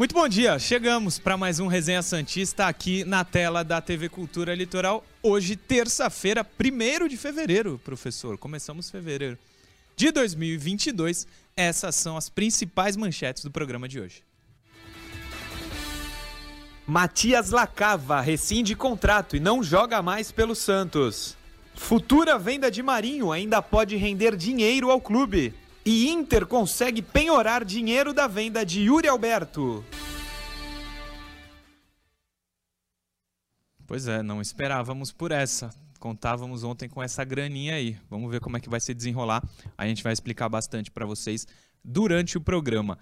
Muito bom dia, chegamos para mais um Resenha Santista aqui na tela da TV Cultura Litoral. Hoje, terça-feira, 1 de fevereiro, professor. Começamos fevereiro de 2022. Essas são as principais manchetes do programa de hoje. Matias Lacava rescinde contrato e não joga mais pelo Santos. Futura venda de Marinho ainda pode render dinheiro ao clube. E Inter consegue penhorar dinheiro da venda de Yuri Alberto. Pois é, não esperávamos por essa. Contávamos ontem com essa graninha aí. Vamos ver como é que vai se desenrolar. A gente vai explicar bastante para vocês durante o programa.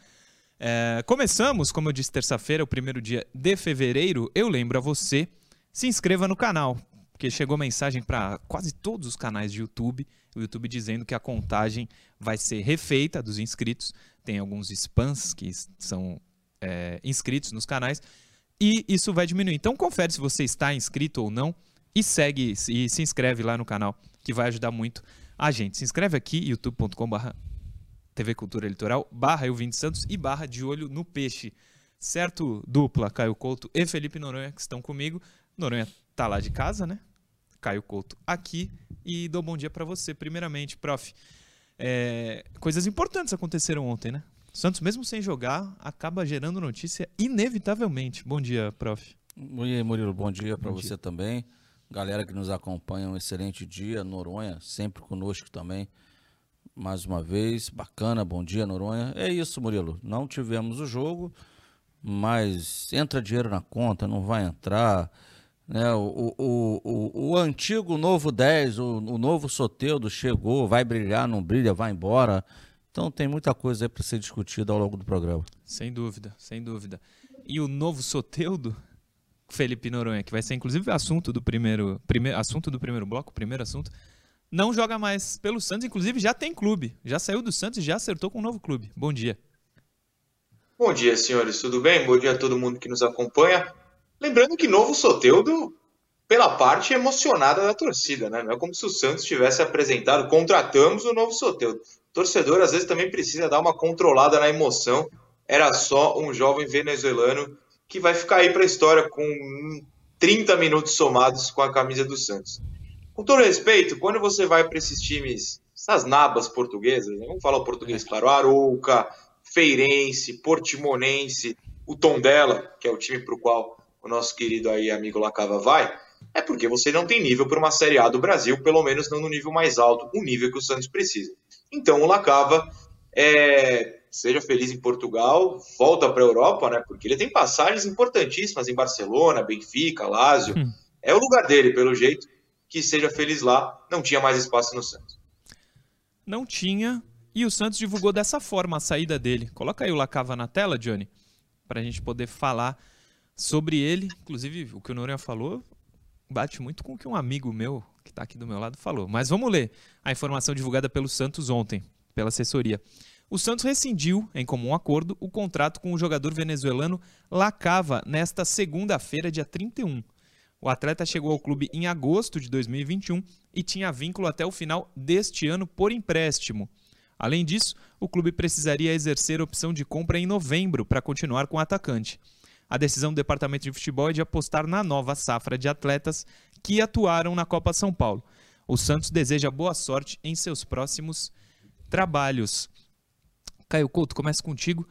É, começamos, como eu disse, terça-feira, o primeiro dia de fevereiro. Eu lembro a você, se inscreva no canal, porque chegou mensagem para quase todos os canais de YouTube o YouTube dizendo que a contagem vai ser refeita dos inscritos. Tem alguns spams que são é, inscritos nos canais e isso vai diminuir. Então confere se você está inscrito ou não e segue e se inscreve lá no canal que vai ajudar muito a gente. Se inscreve aqui youtube.com/barra TV Cultura Litoral barra eu Santos e barra de olho no peixe. Certo, dupla Caio Couto e Felipe Noronha que estão comigo. Noronha tá lá de casa, né? Caio Couto aqui e dou bom dia para você. Primeiramente, prof, é, coisas importantes aconteceram ontem, né? Santos, mesmo sem jogar, acaba gerando notícia inevitavelmente. Bom dia, prof. Oi, Murilo, bom dia para você dia. também. Galera que nos acompanha, um excelente dia. Noronha, sempre conosco também. Mais uma vez, bacana, bom dia, Noronha. É isso, Murilo. Não tivemos o jogo, mas entra dinheiro na conta, não vai entrar. Né? O, o, o, o antigo novo 10, o, o novo Soteudo chegou, vai brilhar, não brilha, vai embora. Então tem muita coisa aí para ser discutida ao longo do programa. Sem dúvida, sem dúvida. E o novo Soteudo, Felipe Noronha, que vai ser inclusive assunto do primeiro, primeiro assunto do primeiro bloco, primeiro assunto, não joga mais pelo Santos, inclusive já tem clube. Já saiu do Santos e já acertou com um novo clube. Bom dia. Bom dia, senhores. Tudo bem? Bom dia a todo mundo que nos acompanha. Lembrando que novo Soteudo pela parte emocionada da torcida, né? Não é como se o Santos tivesse apresentado, contratamos o novo Soteudo. Torcedor às vezes também precisa dar uma controlada na emoção. Era só um jovem venezuelano que vai ficar aí para a história com 30 minutos somados com a camisa do Santos. Com todo respeito, quando você vai para esses times, essas nabas portuguesas, né? vamos falar o português claro, Arouca, Feirense, Portimonense, o Tondela, que é o time para o qual o nosso querido aí amigo Lacava vai, é porque você não tem nível para uma Série A do Brasil, pelo menos não no nível mais alto, o nível que o Santos precisa. Então o Lacava é, seja feliz em Portugal, volta para a Europa, né? Porque ele tem passagens importantíssimas em Barcelona, Benfica, Lazio. Hum. É o lugar dele, pelo jeito. Que seja feliz lá. Não tinha mais espaço no Santos. Não tinha. E o Santos divulgou dessa forma a saída dele. Coloca aí o Lacava na tela, Johnny, para a gente poder falar sobre ele. Inclusive, o que o Noronha falou bate muito com o que um amigo meu, que está aqui do meu lado, falou. Mas vamos ler a informação divulgada pelo Santos ontem, pela assessoria. O Santos rescindiu, em comum acordo, o contrato com o jogador venezuelano Lacava nesta segunda-feira, dia 31. O atleta chegou ao clube em agosto de 2021 e tinha vínculo até o final deste ano por empréstimo. Além disso, o clube precisaria exercer opção de compra em novembro para continuar com o atacante. A decisão do departamento de futebol é de apostar na nova safra de atletas que atuaram na Copa São Paulo. O Santos deseja boa sorte em seus próximos trabalhos. Caio Couto, começa contigo.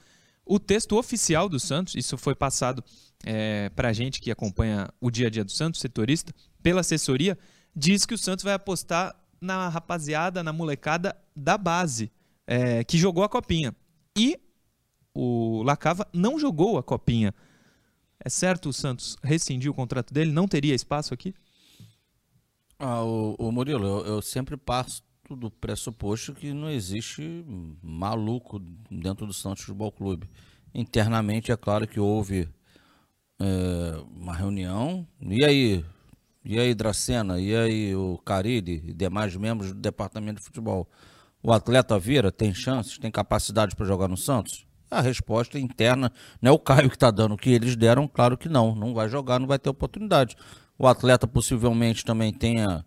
O texto oficial do Santos, isso foi passado é, para a gente que acompanha o dia a dia do Santos, setorista, pela assessoria, diz que o Santos vai apostar na rapaziada, na molecada da base, é, que jogou a copinha. E o Lacava não jogou a copinha. É certo o Santos rescindir o contrato dele? Não teria espaço aqui? Ah, o, o Murilo, eu, eu sempre passo do pressuposto que não existe maluco dentro do Santos Futebol Clube. Internamente, é claro que houve é, uma reunião. E aí? E aí, Dracena? E aí, o Carille e demais membros do departamento de futebol? O atleta vira? Tem chances? Tem capacidade para jogar no Santos? A resposta interna, não é o Caio que está dando o que eles deram, claro que não, não vai jogar, não vai ter oportunidade. O atleta possivelmente também tenha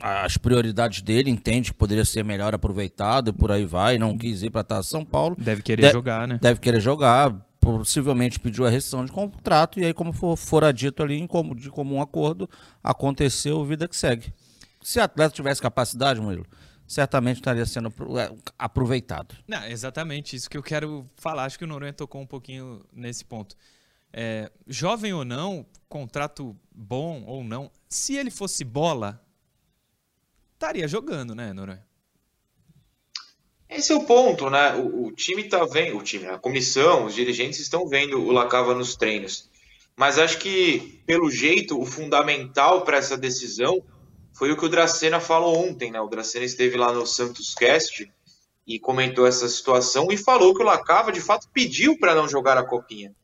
as prioridades dele, entende que poderia ser melhor aproveitado e por aí vai, não quis ir para estar São Paulo. Deve querer jogar, né? Deve querer jogar, possivelmente pediu a rescisão de contrato, e aí, como for, fora dito ali, em comum, de comum acordo, aconteceu, vida que segue. Se o atleta tivesse capacidade, Murilo, certamente estaria sendo é, aproveitado. Não, exatamente isso que eu quero falar. Acho que o Noronha tocou um pouquinho nesse ponto. É, jovem ou não, contrato bom ou não, se ele fosse bola, estaria jogando, né, Noronha? Esse é o ponto, né? O, o time está vendo, o time, a comissão, os dirigentes estão vendo o Lacava nos treinos. Mas acho que, pelo jeito, o fundamental para essa decisão foi o que o Dracena falou ontem, né? O Dracena esteve lá no Santos Cast e comentou essa situação e falou que o Lacava, de fato, pediu para não jogar a copinha.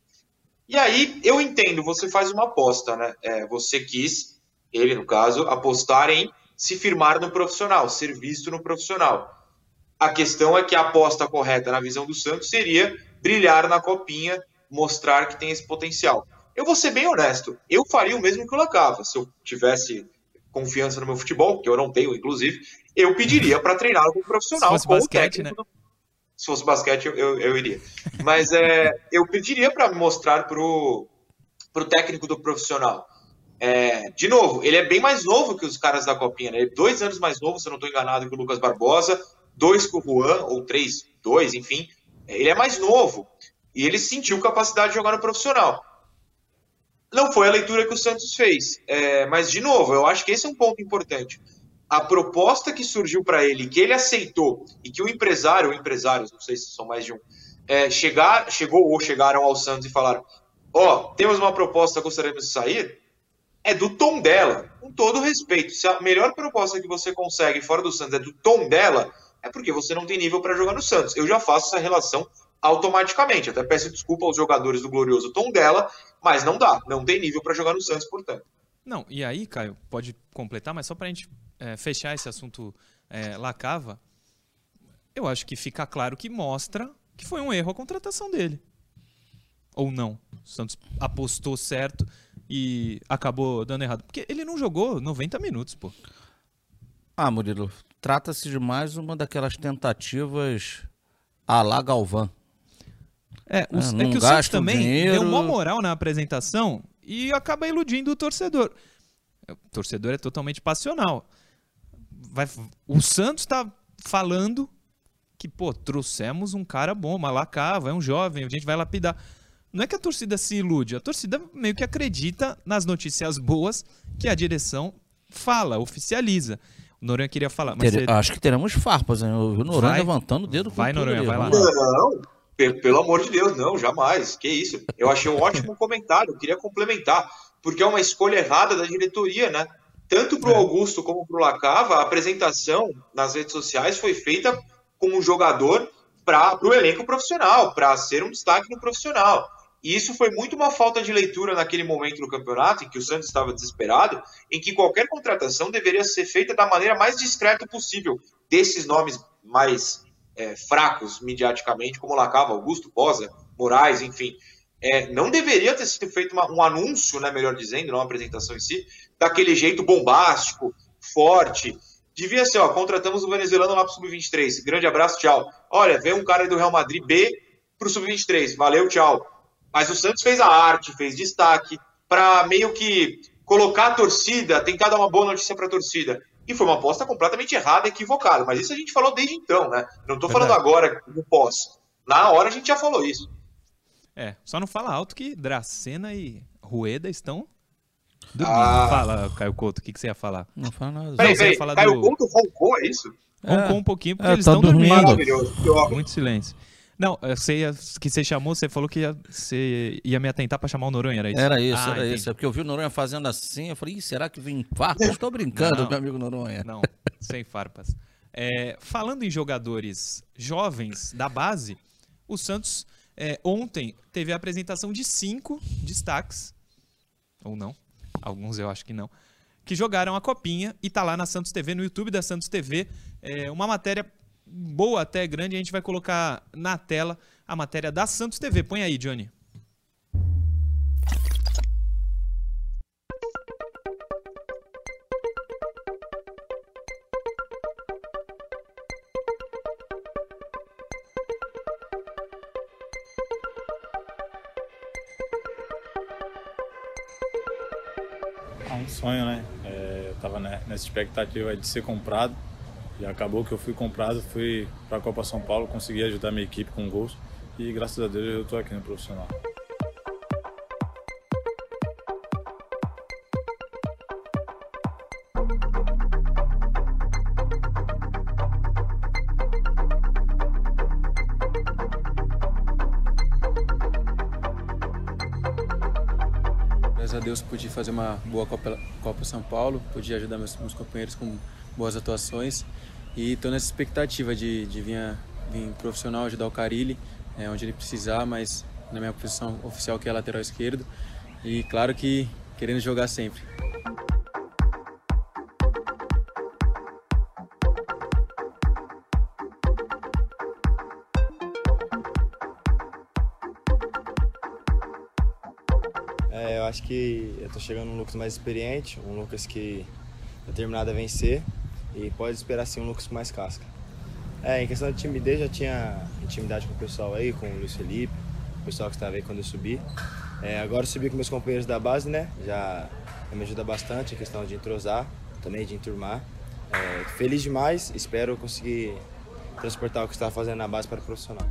E aí, eu entendo, você faz uma aposta, né? É, você quis, ele no caso, apostar em se firmar no profissional, ser visto no profissional. A questão é que a aposta correta na visão do Santos seria brilhar na copinha, mostrar que tem esse potencial. Eu vou ser bem honesto, eu faria o mesmo que o Lacava. Se eu tivesse confiança no meu futebol, que eu não tenho, inclusive, eu pediria para treinar como profissional. Se fosse basquete, né? Se fosse basquete, eu, eu, eu iria. Mas é, eu pediria para mostrar para o técnico do profissional. É, de novo, ele é bem mais novo que os caras da Copinha, né? Ele é dois anos mais novo, se eu não estou enganado, que o Lucas Barbosa dois com o Juan, ou três, dois, enfim. Ele é mais novo e ele sentiu capacidade de jogar no profissional. Não foi a leitura que o Santos fez, é, mas de novo, eu acho que esse é um ponto importante. A proposta que surgiu para ele, que ele aceitou e que o empresário, ou empresários, não sei se são mais de um, é, chegar, chegou ou chegaram ao Santos e falaram: Ó, oh, temos uma proposta, gostaríamos de sair. É do tom dela, com todo respeito. Se a melhor proposta que você consegue fora do Santos é do tom dela, é porque você não tem nível para jogar no Santos. Eu já faço essa relação automaticamente. Até peço desculpa aos jogadores do glorioso tom dela, mas não dá. Não tem nível para jogar no Santos, portanto. Não, e aí, Caio, pode completar, mas só para a gente é, fechar esse assunto é, Lacava, eu acho que fica claro que mostra que foi um erro a contratação dele. Ou não. O Santos apostou certo e acabou dando errado. Porque ele não jogou 90 minutos, pô. Ah, Murilo, trata-se de mais uma daquelas tentativas à la Galvão. É, o, é, é que o Santos também dinheiro... deu uma moral na apresentação e acaba iludindo o torcedor. O torcedor é totalmente passional. Vai, o Santos está falando que, pô, trouxemos um cara bom, Malacava, é um jovem, a gente vai lapidar. Não é que a torcida se ilude, a torcida meio que acredita nas notícias boas que a direção fala, oficializa. O Noronha queria falar. Mas Ter, você... Acho que teremos farpas, hein? O Noronha vai, levantando o dedo. Vai, Noronha, vai lá. Não, pelo amor de Deus, não, jamais. Que isso. Eu achei um ótimo comentário, eu queria complementar, porque é uma escolha errada da diretoria, né? Tanto para o é. Augusto como para o Lacava, a apresentação nas redes sociais foi feita como um jogador para o elenco profissional, para ser um destaque no profissional. E isso foi muito uma falta de leitura naquele momento do campeonato, em que o Santos estava desesperado, em que qualquer contratação deveria ser feita da maneira mais discreta possível, desses nomes mais é, fracos mediaticamente, como Lacava, Augusto, Bosa, Moraes, enfim. É, não deveria ter sido feito uma, um anúncio, né, melhor dizendo, não uma apresentação em si, daquele jeito bombástico, forte. Devia ser, ó, contratamos o venezuelano lá para o Sub-23. Grande abraço, tchau. Olha, vem um cara do Real Madrid B para o Sub-23. Valeu, tchau mas o Santos fez a arte, fez destaque, para meio que colocar a torcida, tentar dar uma boa notícia para a torcida. E foi uma aposta completamente errada, equivocada. Mas isso a gente falou desde então, né? Não estou falando agora no pós. Na hora a gente já falou isso. É, só não fala alto que Dracena e Rueda estão dormindo. Ah. Fala, Caio Couto, o que, que você ia falar? Não fala nada. Peraí, peraí, Caio do... Couto roncou, é isso? Roncou é, um pouquinho porque é, eles tá estão dormindo. dormindo. Muito silêncio. Não, você que você chamou, você falou que ia, você ia me atentar para chamar o Noronha, era isso? Era isso, ah, era entendi. isso. É porque eu vi o Noronha fazendo assim, eu falei, será que vem farpas? Estou brincando, não, meu amigo Noronha. Não, sem farpas. É, falando em jogadores jovens da base, o Santos é, ontem teve a apresentação de cinco destaques, ou não, alguns eu acho que não, que jogaram a copinha e tá lá na Santos TV, no YouTube da Santos TV, é, uma matéria boa até grande. A gente vai colocar na tela a matéria da Santos TV. Põe aí, Johnny. É um sonho, né? É, eu estava nessa expectativa de ser comprado e acabou que eu fui comprado, fui para a Copa São Paulo, consegui ajudar minha equipe com gols e graças a Deus eu estou aqui no profissional. Graças a Deus pude fazer uma boa Copa, Copa São Paulo, pude ajudar meus, meus companheiros com boas atuações e estou nessa expectativa de, de vir, vir profissional ajudar o Carilli, é, onde ele precisar, mas na minha posição oficial que é lateral esquerdo e claro que querendo jogar sempre. É, eu acho que eu tô chegando um Lucas mais experiente, um Lucas que é determinado a vencer e pode esperar sim um Lucas mais casca. É, em questão de timidez, já tinha intimidade com o pessoal aí, com o Luiz Felipe, o pessoal que estava aí quando eu subi. É, agora eu subi com meus companheiros da base, né? Já, me ajuda bastante a questão de entrosar, também de enturmar. É, feliz demais, espero conseguir transportar o que estava fazendo na base para o profissional.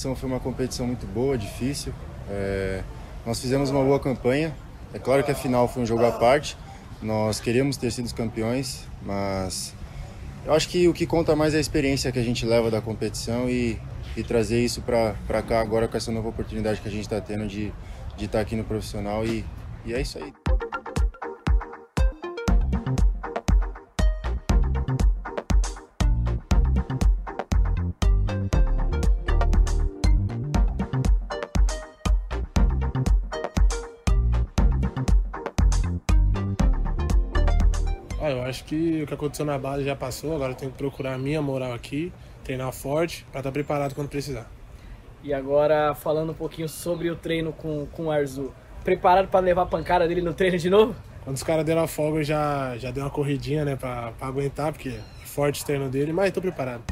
Competição foi uma competição muito boa, difícil. É, nós fizemos uma boa campanha. É claro que a final foi um jogo à parte. Nós queríamos ter sido campeões, mas eu acho que o que conta mais é a experiência que a gente leva da competição e, e trazer isso para cá agora com essa nova oportunidade que a gente está tendo de, de estar aqui no profissional. E, e é isso aí. Que o que aconteceu na base já passou, agora eu tenho que procurar a minha moral aqui, treinar forte para estar preparado quando precisar. E agora, falando um pouquinho sobre o treino com, com o Arzu. Preparado para levar a pancada dele no treino de novo? Quando os caras deram a folga, eu já, já dei uma corridinha, né, pra aguentar, porque é forte o treino dele, mas tô preparado.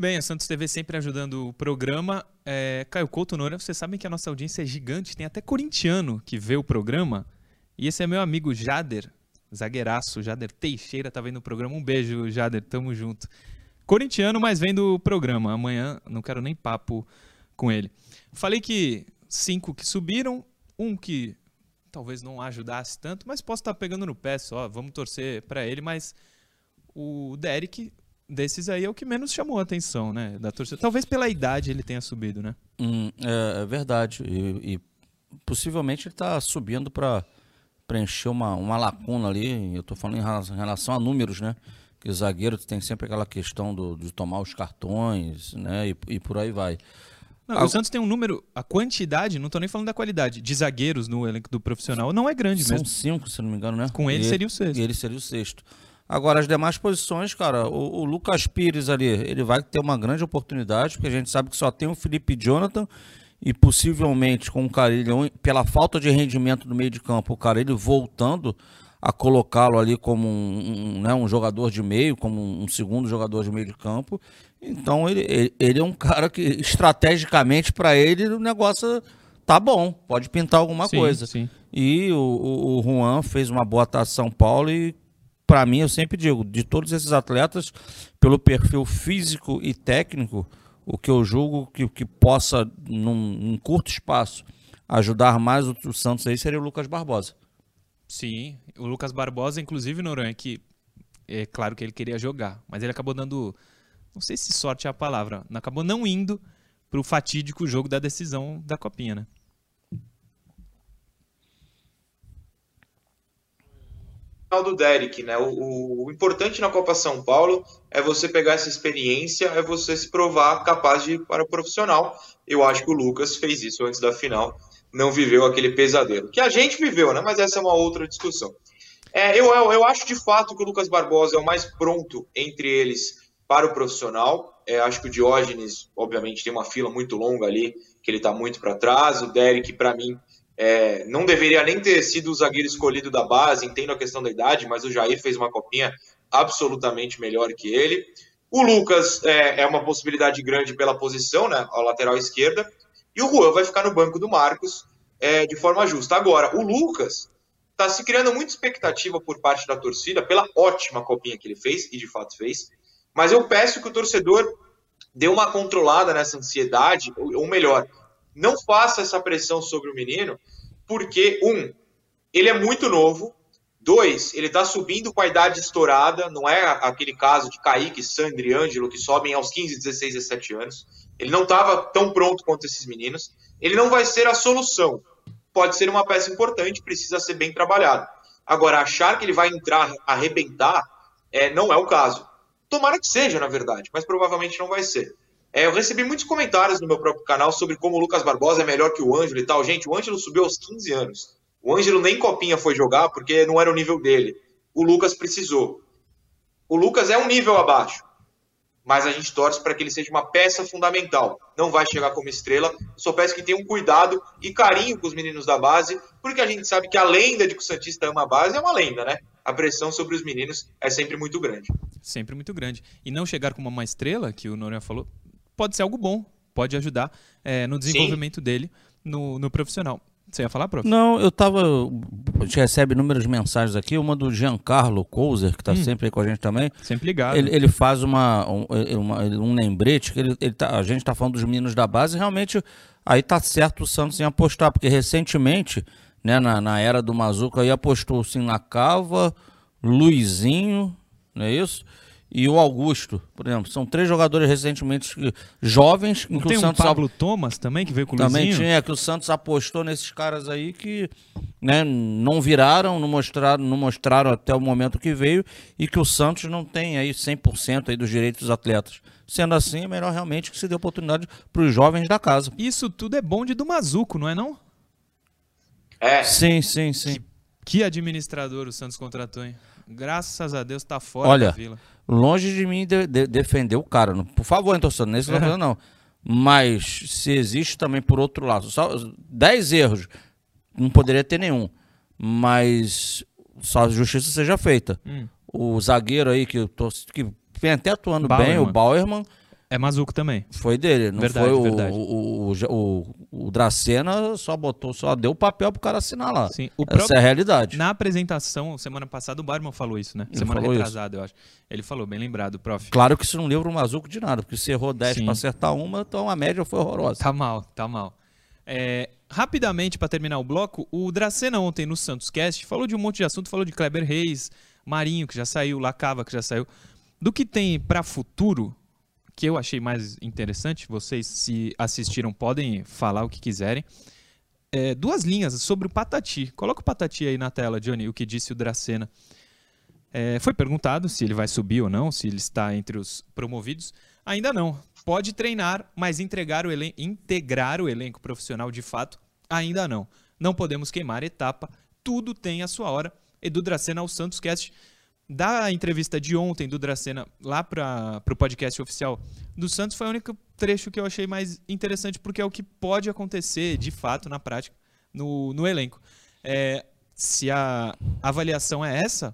Bem, a Santos TV sempre ajudando o programa. É, Caio Couto Noura, vocês sabem que a nossa audiência é gigante, tem até corintiano que vê o programa. E esse é meu amigo Jader, zagueiraço, Jader Teixeira, tá vendo o programa. Um beijo, Jader, tamo junto. Corintiano, mas vendo o programa. Amanhã não quero nem papo com ele. Falei que cinco que subiram, um que talvez não ajudasse tanto, mas posso estar pegando no pé só, vamos torcer para ele, mas o Derek desses aí é o que menos chamou a atenção, né, da torcida. Talvez pela idade ele tenha subido, né? Hum, é, é verdade. E, e possivelmente ele está subindo para preencher uma, uma lacuna ali. Eu estou falando em relação, a números, né? Que zagueiro tem sempre aquela questão do, de tomar os cartões, né? E, e por aí vai. Não, o Santos tem um número, a quantidade, não estou nem falando da qualidade, de zagueiros no elenco do profissional não é grande são mesmo. São cinco, se não me engano, né? Com ele e seria o sexto. Ele seria o sexto. Agora, as demais posições, cara, o, o, Lucas Pires ali, ele vai ter uma grande oportunidade, porque a gente sabe que só tem o Felipe Jonathan e possivelmente com o Carilho, pela falta de rendimento no meio de campo, o Carilho voltando a colocá-lo ali como um, um, né, um jogador de meio, como um, segundo jogador de meio de campo. Então, ele, ele, ele é um cara que, estrategicamente, para ele, o negócio tá bom, pode pintar alguma sim, coisa. Sim. E o, o, o Juan fez uma boa atuação São Paulo e para mim, eu sempre digo, de todos esses atletas, pelo perfil físico e técnico, o que eu julgo que, que possa, num, num curto espaço, ajudar mais o, o, Santos aí seria o Lucas Barbosa. Sim, o Lucas Barbosa, inclusive, Noronha, que é claro que ele queria jogar, mas ele acabou dando, não sei se sorte é a palavra, acabou não indo para o fatídico jogo da decisão da Copinha, né? Do Derek, né? O, o, importante na Copa São Paulo é você pegar essa experiência, é você se provar capaz de ir para o profissional. Eu acho que o Lucas fez isso antes da final, não viveu aquele pesadelo. Que a gente viveu, né? Mas essa é uma outra discussão. É, eu, eu, eu acho de fato que o Lucas Barbosa é o mais pronto entre eles para o profissional. É, acho que o Diógenes, obviamente, tem uma fila muito longa ali, que ele está muito para trás. O Derek, para mim, é, não deveria nem ter sido o zagueiro escolhido da base, entendo a questão da idade, mas o Jair fez uma copinha absolutamente melhor que ele. O Lucas é, é uma possibilidade grande pela posição, né, a lateral esquerda, e o Juan vai ficar no banco do Marcos é, de forma justa. Agora, o Lucas está se criando muita expectativa por parte da torcida pela ótima copinha que ele fez, e de fato fez, mas eu peço que o torcedor dê uma controlada nessa ansiedade, ou melhor, não faça essa pressão sobre o menino, porque, um, ele é muito novo, dois, ele está subindo com a idade estourada, não é aquele caso de Kaique, Sandro e Ângelo que sobem aos 15, 16, 17 anos. Ele não estava tão pronto quanto esses meninos. Ele não vai ser a solução. Pode ser uma peça importante, precisa ser bem trabalhado. Agora, achar que ele vai entrar, arrebentar, é, não é o caso. Tomara que seja, na verdade, mas provavelmente não vai ser. É, eu recebi muitos comentários no meu próprio canal sobre como o Lucas Barbosa é melhor que o Ângelo e tal. Gente, o Ângelo subiu aos 15 anos. O Ângelo nem copinha foi jogar porque não era o nível dele. O Lucas precisou. O Lucas é um nível abaixo, mas a gente torce para que ele seja uma peça fundamental. Não vai chegar como estrela, só peço que tenham cuidado e carinho com os meninos da base, porque a gente sabe que a lenda de que o Santista ama a base é uma lenda, né? A pressão sobre os meninos é sempre muito grande. Sempre muito grande. E não chegar como uma estrela, que o Noronha falou, pode ser algo bom, pode ajudar é, no desenvolvimento Sim. dele no, no profissional. Você ia falar, prof? Não, eu tava. A gente recebe inúmeras mensagens aqui, uma do Giancarlo Couser, que está hum. sempre aí com a gente também. Sempre ligado. Ele, ele faz uma, um, uma, um lembrete, que ele, ele tá, a gente está falando dos meninos da base, realmente aí tá certo o Santos em apostar, porque recentemente, né, na, na era do Mazuca, aí apostou sim na Cava, Luizinho, não é isso? E o Augusto, por exemplo. São três jogadores recentemente jovens. Não tem o Santos um Pablo Thomas também, que veio com o Também Luizinho? tinha, que o Santos apostou nesses caras aí que né, não viraram, não mostraram, não mostraram até o momento que veio e que o Santos não tem aí 100% aí dos direitos dos atletas. Sendo assim, é melhor realmente que se dê oportunidade para os jovens da casa. Isso tudo é bom de Mazuco, não é não? É. Sim, sim, sim. Que, que administrador o Santos contratou, hein? Graças a Deus tá fora Olha, da vila. Longe de mim de, de, defender o cara. Por favor, hein, torcedor, nesse não, não. Mas se existe também por outro lado, só 10 erros, não poderia ter nenhum. Mas só a justiça seja feita. Hum. O zagueiro aí que, tô, que vem até atuando Bauerman. bem, o Bauerman, é Mazuco também. Foi dele, não verdade, foi o, verdade. O, o, o, o, Dracena só botou, só deu o papel pro cara assinar lá. Sim. O Essa próprio, é a realidade. Na apresentação, semana passada, o Barman falou isso, né? Ele semana retrasada, isso. eu acho. Ele falou, bem lembrado, prof. Claro que isso não livra o Mazuco de nada, porque se errou 10 para acertar uma, então a média foi horrorosa. Tá mal, tá mal. É, rapidamente, para terminar o bloco, o Dracena ontem no Santos Cast falou de um monte de assunto, falou de Kleber Reis, Marinho, que já saiu, Lacava, que já saiu. Do que tem para futuro, que eu achei mais interessante, vocês se assistiram podem falar o que quiserem. É, duas linhas sobre o Patati. Coloca o Patati aí na tela, Johnny, o que disse o Dracena. É, foi perguntado se ele vai subir ou não, se ele está entre os promovidos. Ainda não. Pode treinar, mas entregar o integrar o elenco profissional de fato, ainda não. Não podemos queimar etapa. Tudo tem a sua hora. Edu Dracena ao Santos Cast da entrevista de ontem do Dracena lá para o podcast oficial do Santos foi o único trecho que eu achei mais interessante, porque é o que pode acontecer de fato na prática no, no elenco. É, se a avaliação é essa,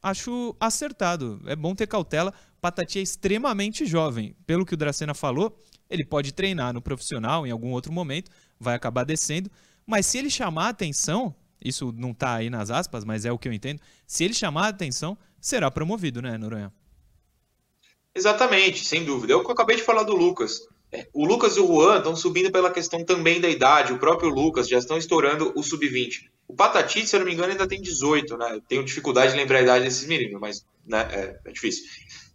acho acertado. É bom ter cautela. Patati é extremamente jovem. Pelo que o Dracena falou, ele pode treinar no profissional em algum outro momento, vai acabar descendo. Mas se ele chamar a atenção, isso não está aí nas aspas, mas é o que eu entendo. Se ele chamar a atenção, será promovido, né, Noronha? Exatamente, sem dúvida. É o que eu acabei de falar do Lucas. É, o Lucas e o Juan estão subindo pela questão também da idade. O próprio Lucas já estão estourando o sub-20. O Patati, se eu não me engano, ainda tem 18, né? Eu tenho dificuldade de lembrar a idade desses meninos, mas né, é, é difícil.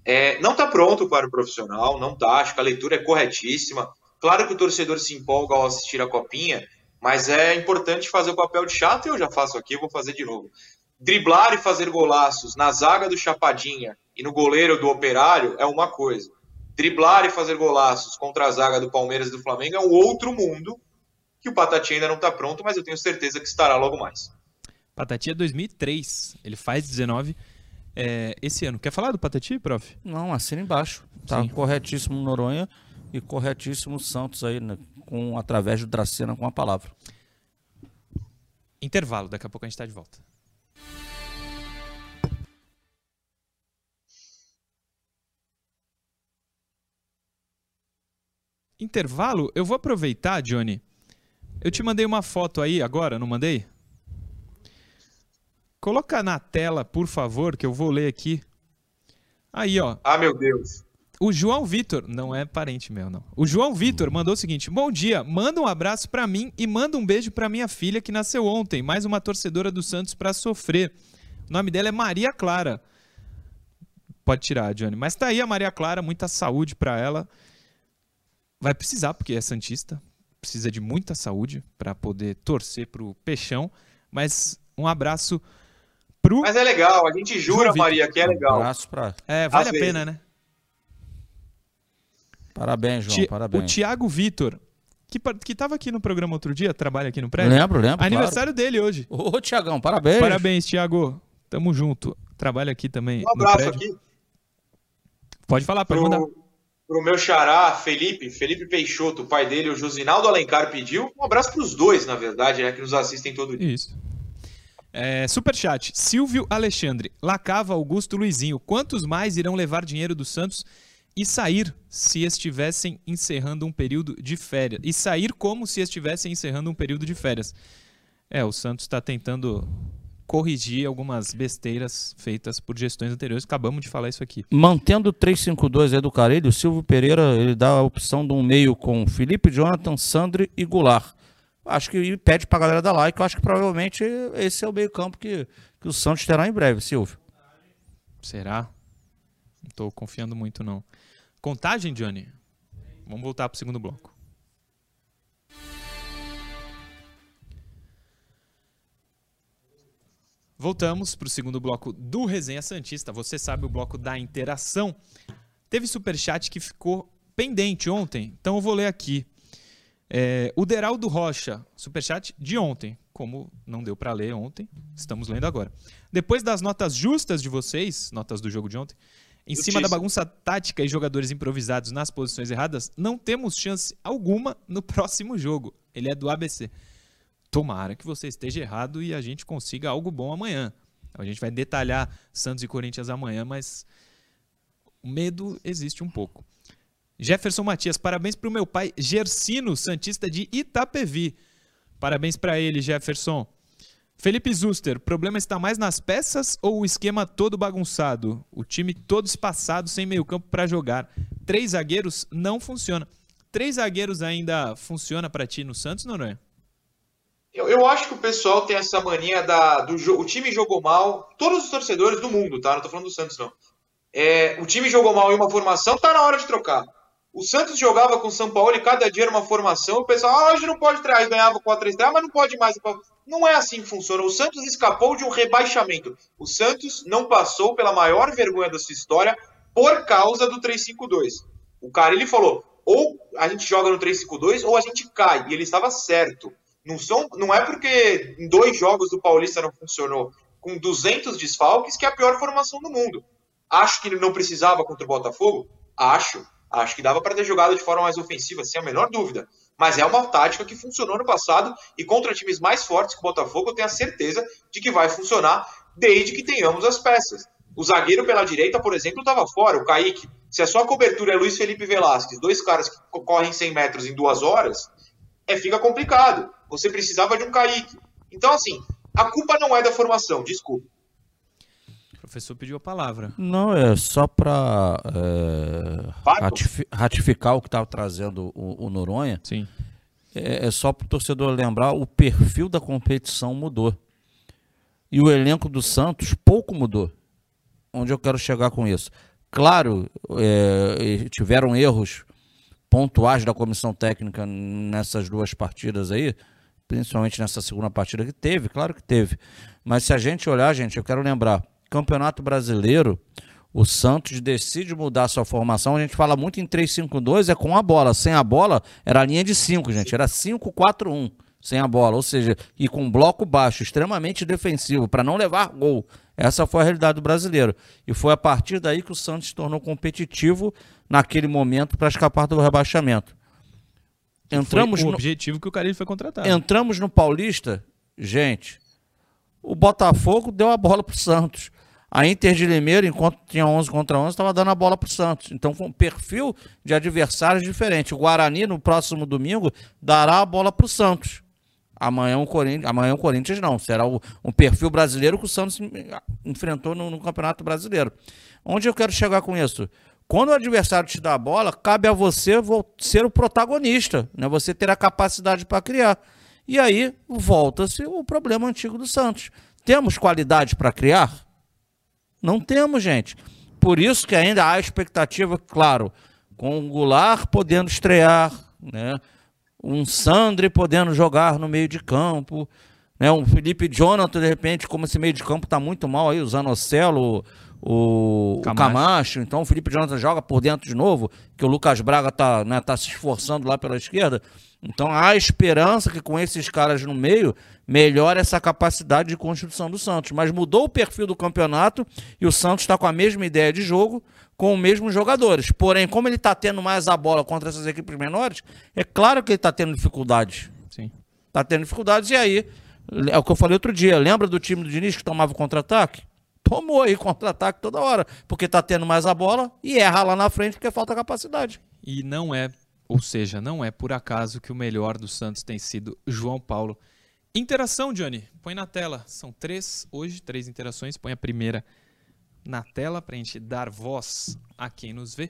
É, não está pronto para o profissional, não está. Acho que a leitura é corretíssima. Claro que o torcedor se empolga ao assistir a copinha, mas é importante fazer o papel de chato e eu já faço aqui, eu vou fazer de novo. driblar e fazer golaços na zaga do Chapadinha e no goleiro do Operário é uma coisa. Driblar e fazer golaços contra a zaga do Palmeiras e do Flamengo é um outro mundo que o Patati ainda não está pronto, mas eu tenho certeza que estará logo mais. Patati é 2003, ele faz 19 é, esse ano. Quer falar do Patati, prof? Não, assina embaixo. Tá Sim. corretíssimo Noronha e corretíssimo Santos aí, né, com, através do Dracena com a palavra. Intervalo, daqui a pouco a gente está de volta. Intervalo, eu vou aproveitar, Johnny. Eu te mandei uma foto aí agora, não mandei? Coloca na tela, por favor, que eu vou ler aqui. Aí, ó. Ah, meu Deus. O João Vitor, não é parente meu, não. O João Vitor mandou o seguinte: Bom dia, manda um abraço pra mim e manda um beijo pra minha filha que nasceu ontem, mais uma torcedora do Santos pra sofrer. O nome dela é Maria Clara. Pode tirar, Johnny. Mas tá aí a Maria Clara, muita saúde pra ela. Vai precisar, porque é Santista. Precisa de muita saúde pra poder torcer pro Peixão. Mas um abraço pro. Mas é legal, a gente jura. Maria, que é Um legal. abraço pra... É, vale Às a vezes. pena, né? Parabéns, João, Ti- parabéns. O Tiago Vitor, que, que tava aqui no programa outro dia, trabalha aqui no prédio. Lembro, lembro, Aniversário dele hoje. Ô, Tiagão, parabéns. Parabéns, Tiago. Tamo junto. Trabalha aqui também. Um no abraço prédio. aqui Pode falar, pode mandar. pro, pro meu xará, Felipe, Felipe Peixoto, o pai dele, o Josinaldo Alencar pediu. Um abraço pros dois, na verdade, né, que nos assistem todo dia. Isso. É, superchat. Silvio Alexandre. Lacava Augusto Luizinho. Quantos mais irão levar dinheiro do Santos e sair se estivessem encerrando um período de férias? E sair como se estivessem encerrando um período de férias. É, o Santos está tentando corrigir algumas besteiras feitas por gestões anteriores. Acabamos de falar isso aqui. Mantendo o 352 aí do Carelho, o Silvio Pereira ele dá a opção de um meio com Felipe, Jonathan, Sandri e Goulart. Acho que pede pra galera dar like. Eu acho que provavelmente esse é o meio campo que, que o Santos terá em breve, Silvio. Será? Não tô confiando muito, não. Contagem, Johnny? Vamos voltar pro segundo bloco. Voltamos pro segundo bloco do Resenha Santista. Você sabe o bloco da interação. Teve superchat que ficou pendente ontem, então eu vou ler aqui. É, o Deraldo Rocha, superchat de ontem. Como não deu para ler ontem, estamos lendo agora. Depois das notas justas de vocês, notas do jogo de ontem, em cima da bagunça tática e jogadores improvisados nas posições erradas, não temos chance alguma no próximo jogo. Ele é do ABC. Tomara que você esteja errado e a gente consiga algo bom amanhã. A gente vai detalhar Santos e Corinthians amanhã, mas o medo existe um pouco. Jefferson Matias, parabéns para o meu pai Gersino, Santista de Itapevi. Parabéns para ele, Jefferson. Felipe Zuster, problema está mais nas peças ou o esquema todo bagunçado? O time todo espaçado, sem meio campo para jogar. Três zagueiros não funciona. Três zagueiros ainda funciona para ti no Santos, Noronha? Eu, eu acho que o pessoal tem essa mania da, do jogo. O time jogou mal. Todos os torcedores do mundo, tá? Não tô falando do Santos, não. É, o time jogou mal em uma formação, tá na hora de trocar. O Santos jogava com o São Paulo e cada dia era uma formação. O pessoal, ah, hoje não pode trair, ganhava 4 3 mas não pode mais. Não é assim que funciona. O Santos escapou de um rebaixamento. O Santos não passou pela maior vergonha da sua história por causa do 3-5-2. O cara, ele falou, ou a gente joga no 3-5-2 ou a gente cai. E ele estava certo. Não, são, não é porque em dois jogos do Paulista não funcionou com 200 desfalques que é a pior formação do mundo. Acho que ele não precisava contra o Botafogo? Acho. Acho que dava para ter jogado de forma mais ofensiva, sem a menor dúvida. Mas é uma tática que funcionou no passado e contra times mais fortes que o Botafogo, eu tenho a certeza de que vai funcionar desde que tenhamos as peças. O zagueiro pela direita, por exemplo, estava fora, o Kaique. Se a sua cobertura é Luiz Felipe Velasquez, dois caras que co- correm 100 metros em duas horas, é, fica complicado. Você precisava de um Kaique. Então, assim, a culpa não é da formação, desculpa. O professor pediu a palavra. Não, é só para Fato. ratificar o que estava trazendo o, o Noronha. Sim. É, é só para o torcedor lembrar, o perfil da competição mudou. E o elenco do Santos pouco mudou. Onde eu quero chegar com isso? Claro, é, tiveram erros pontuais da comissão técnica nessas duas partidas aí, principalmente nessa segunda partida que teve, claro que teve. Mas se a gente olhar, gente, eu quero lembrar, Campeonato Brasileiro, o Santos decide mudar sua formação. A gente fala muito em 3-5-2, é com a bola. Sem a bola, era a linha de 5, gente. Era 5-4-1 sem a bola. Ou seja, e com bloco baixo, extremamente defensivo, para não levar gol. Essa foi a realidade do brasileiro. E foi a partir daí que o Santos se tornou competitivo naquele momento para escapar do rebaixamento. Entramos foi o no... objetivo que o Carilho foi contratado. Entramos no Paulista, gente. O Botafogo deu a bola para o Santos. A Inter de Limeira, enquanto tinha 11 contra 11, estava dando a bola para o Santos. Então foi um perfil de adversários diferente. O Guarani, no próximo domingo, dará a bola para o Santos. Amanhã o Corinthians, amanhã o Corinthians não. Será o, um perfil brasileiro que o Santos enfrentou no, no Campeonato Brasileiro. Onde eu quero chegar com isso? Quando o adversário te dá a bola, cabe a você ser o protagonista, né? Você ter a capacidade para criar. E aí volta-se o problema antigo do Santos. Temos qualidade para criar? Não temos, gente. Por isso que ainda há expectativa, claro, com o Goulart podendo estrear, né? um Sandri podendo jogar no meio de campo, né? um Felipe Jonathan, de repente, como esse meio de campo está muito mal aí, o Zanocelo, o Camacho. o Camacho. Então o Felipe Jonathan joga por dentro de novo, que o Lucas Braga está né, tá se esforçando lá pela esquerda. Então há esperança que com esses caras no meio melhore essa capacidade de construção do Santos. Mas mudou o perfil do campeonato e o Santos está com a mesma ideia de jogo, com os mesmos jogadores. Porém, como ele está tendo mais a bola contra essas equipes menores, é claro que ele está tendo dificuldades. Sim. Está tendo dificuldades e aí, é o que eu falei outro dia, lembra do time do Diniz que tomava o contra-ataque? Tomou aí contra-ataque toda hora, porque está tendo mais a bola e erra lá na frente porque falta capacidade. E não é, ou seja, não é por acaso que o melhor do Santos tem sido João Paulo. Interação, Johnny, põe na tela. São três hoje, três interações. Põe a primeira na tela para a gente dar voz a quem nos vê.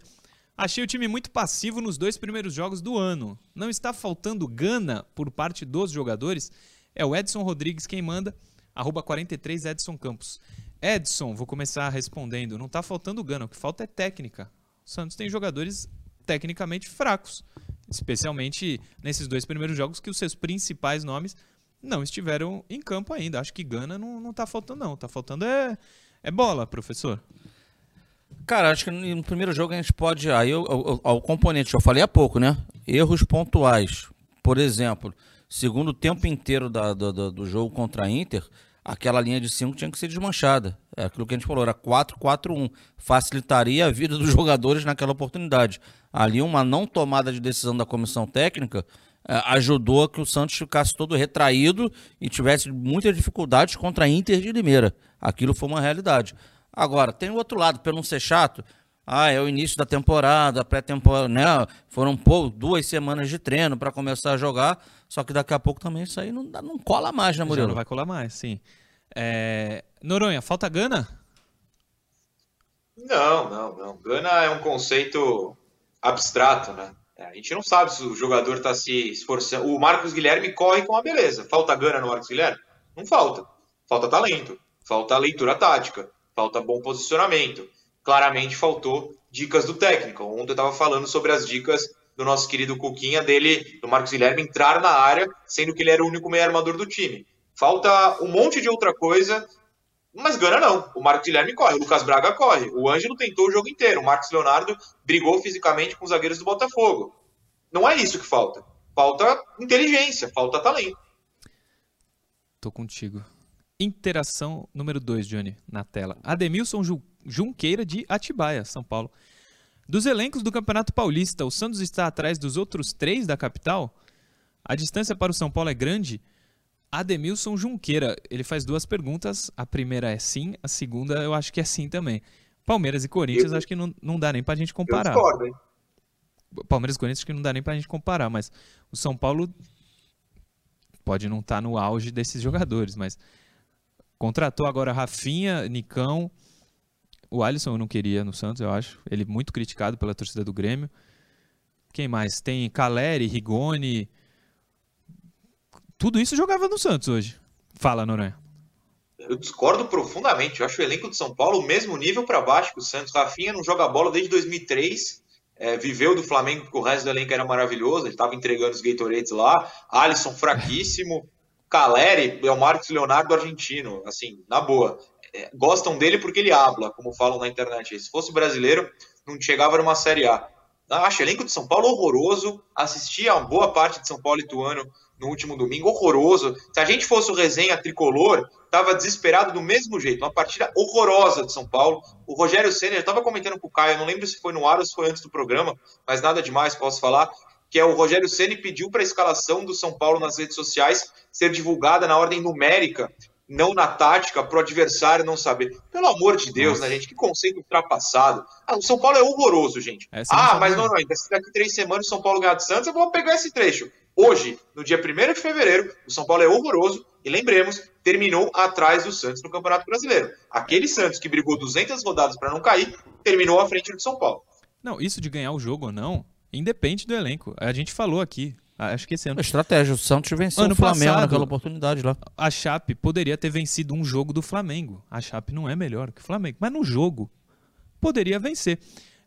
Achei o time muito passivo nos dois primeiros jogos do ano. Não está faltando gana por parte dos jogadores? É o Edson Rodrigues quem manda, arroba 43 Edson Campos. Edson, vou começar respondendo. Não está faltando gana, o que falta é técnica. O Santos tem jogadores tecnicamente fracos, especialmente nesses dois primeiros jogos que os seus principais nomes não estiveram em campo ainda. Acho que gana não, não tá faltando não, está faltando é é bola, professor? Cara, acho que no primeiro jogo a gente pode. Aí o componente, eu falei há pouco, né? Erros pontuais. Por exemplo, segundo tempo inteiro da, do, do jogo contra a Inter, aquela linha de 5 tinha que ser desmanchada. É aquilo que a gente falou, era 4-4-1. Facilitaria a vida dos jogadores naquela oportunidade. Ali, uma não tomada de decisão da comissão técnica é, ajudou a que o Santos ficasse todo retraído e tivesse muitas dificuldades contra a Inter de Limeira. Aquilo foi uma realidade. Agora, tem o outro lado, para não ser chato, ah, é o início da temporada, pré-temporada, né? Foram pô, duas semanas de treino para começar a jogar, só que daqui a pouco também isso aí não, não cola mais, né, Murilo? Já não vai colar mais, sim. É... Noronha, falta gana? Não, não, não. Gana é um conceito abstrato, né? É, a gente não sabe se o jogador está se esforçando. O Marcos Guilherme corre com a beleza. Falta gana no Marcos Guilherme? Não falta. Falta talento. Falta leitura tática. Falta bom posicionamento. Claramente faltou dicas do técnico. Ontem eu estava falando sobre as dicas do nosso querido Cuquinha, dele, do Marcos Guilherme, entrar na área, sendo que ele era o único meio armador do time. Falta um monte de outra coisa, mas Gana não. O Marcos Guilherme corre, o Lucas Braga corre. O Ângelo tentou o jogo inteiro. O Marcos Leonardo brigou fisicamente com os zagueiros do Botafogo. Não é isso que falta. Falta inteligência, falta talento. Tô contigo. Interação número 2, Johnny, na tela. Ademilson Junqueira, de Atibaia, São Paulo. Dos elencos do Campeonato Paulista, o Santos está atrás dos outros três da capital? A distância para o São Paulo é grande? Ademilson Junqueira, ele faz duas perguntas. A primeira é sim, a segunda eu acho que é sim também. Palmeiras e Corinthians, eu, acho que não, não dá nem pra gente comparar. Discordo, hein? Palmeiras e Corinthians, acho que não dá nem pra gente comparar, mas o São Paulo pode não estar tá no auge desses jogadores, mas Contratou agora Rafinha, Nicão. O Alisson eu não queria no Santos, eu acho. Ele muito criticado pela torcida do Grêmio. Quem mais? Tem Caleri, Rigoni. Tudo isso jogava no Santos hoje. Fala, Noronha. Eu discordo profundamente. Eu acho o elenco de São Paulo o mesmo nível para baixo que o Santos. Rafinha não joga bola desde 2003. É, viveu do Flamengo, porque o resto do elenco era maravilhoso. Ele estava entregando os Gatorades lá. Alisson fraquíssimo. Caleri é o Marcos Leonardo argentino, assim, na boa. É, gostam dele porque ele habla, como falam na internet. Se fosse brasileiro, não chegava numa Série A. Acho elenco de São Paulo horroroso. Assisti a boa parte de São Paulo e Ituano no último domingo, horroroso. Se a gente fosse o resenha tricolor, tava desesperado do mesmo jeito. Uma partida horrorosa de São Paulo. O Rogério Senna, eu tava comentando com o Caio, não lembro se foi no ar ou se foi antes do programa, mas nada demais, posso falar. Que é o Rogério Ceni pediu para a escalação do São Paulo nas redes sociais ser divulgada na ordem numérica não na tática, para o adversário não saber. Pelo amor de Deus, Nossa. né, gente? Que conceito ultrapassado. Ah, o São Paulo é horroroso, gente. Essa ah, mas não, não, ainda se daqui três semanas o São Paulo ganhar de Santos, eu vou pegar esse trecho. Hoje, no dia 1 de fevereiro, o São Paulo é horroroso e lembremos, terminou atrás do Santos no Campeonato Brasileiro. Aquele Santos que brigou 200 rodadas para não cair, terminou à frente do São Paulo. Não, isso de ganhar o jogo ou não, independe do elenco. A gente falou aqui, acho que esse ano. Estratégia. O Santos venceu ano o Flamengo passado, naquela oportunidade lá. A Chape poderia ter vencido um jogo do Flamengo. A Chape não é melhor que o Flamengo. Mas no jogo, poderia vencer.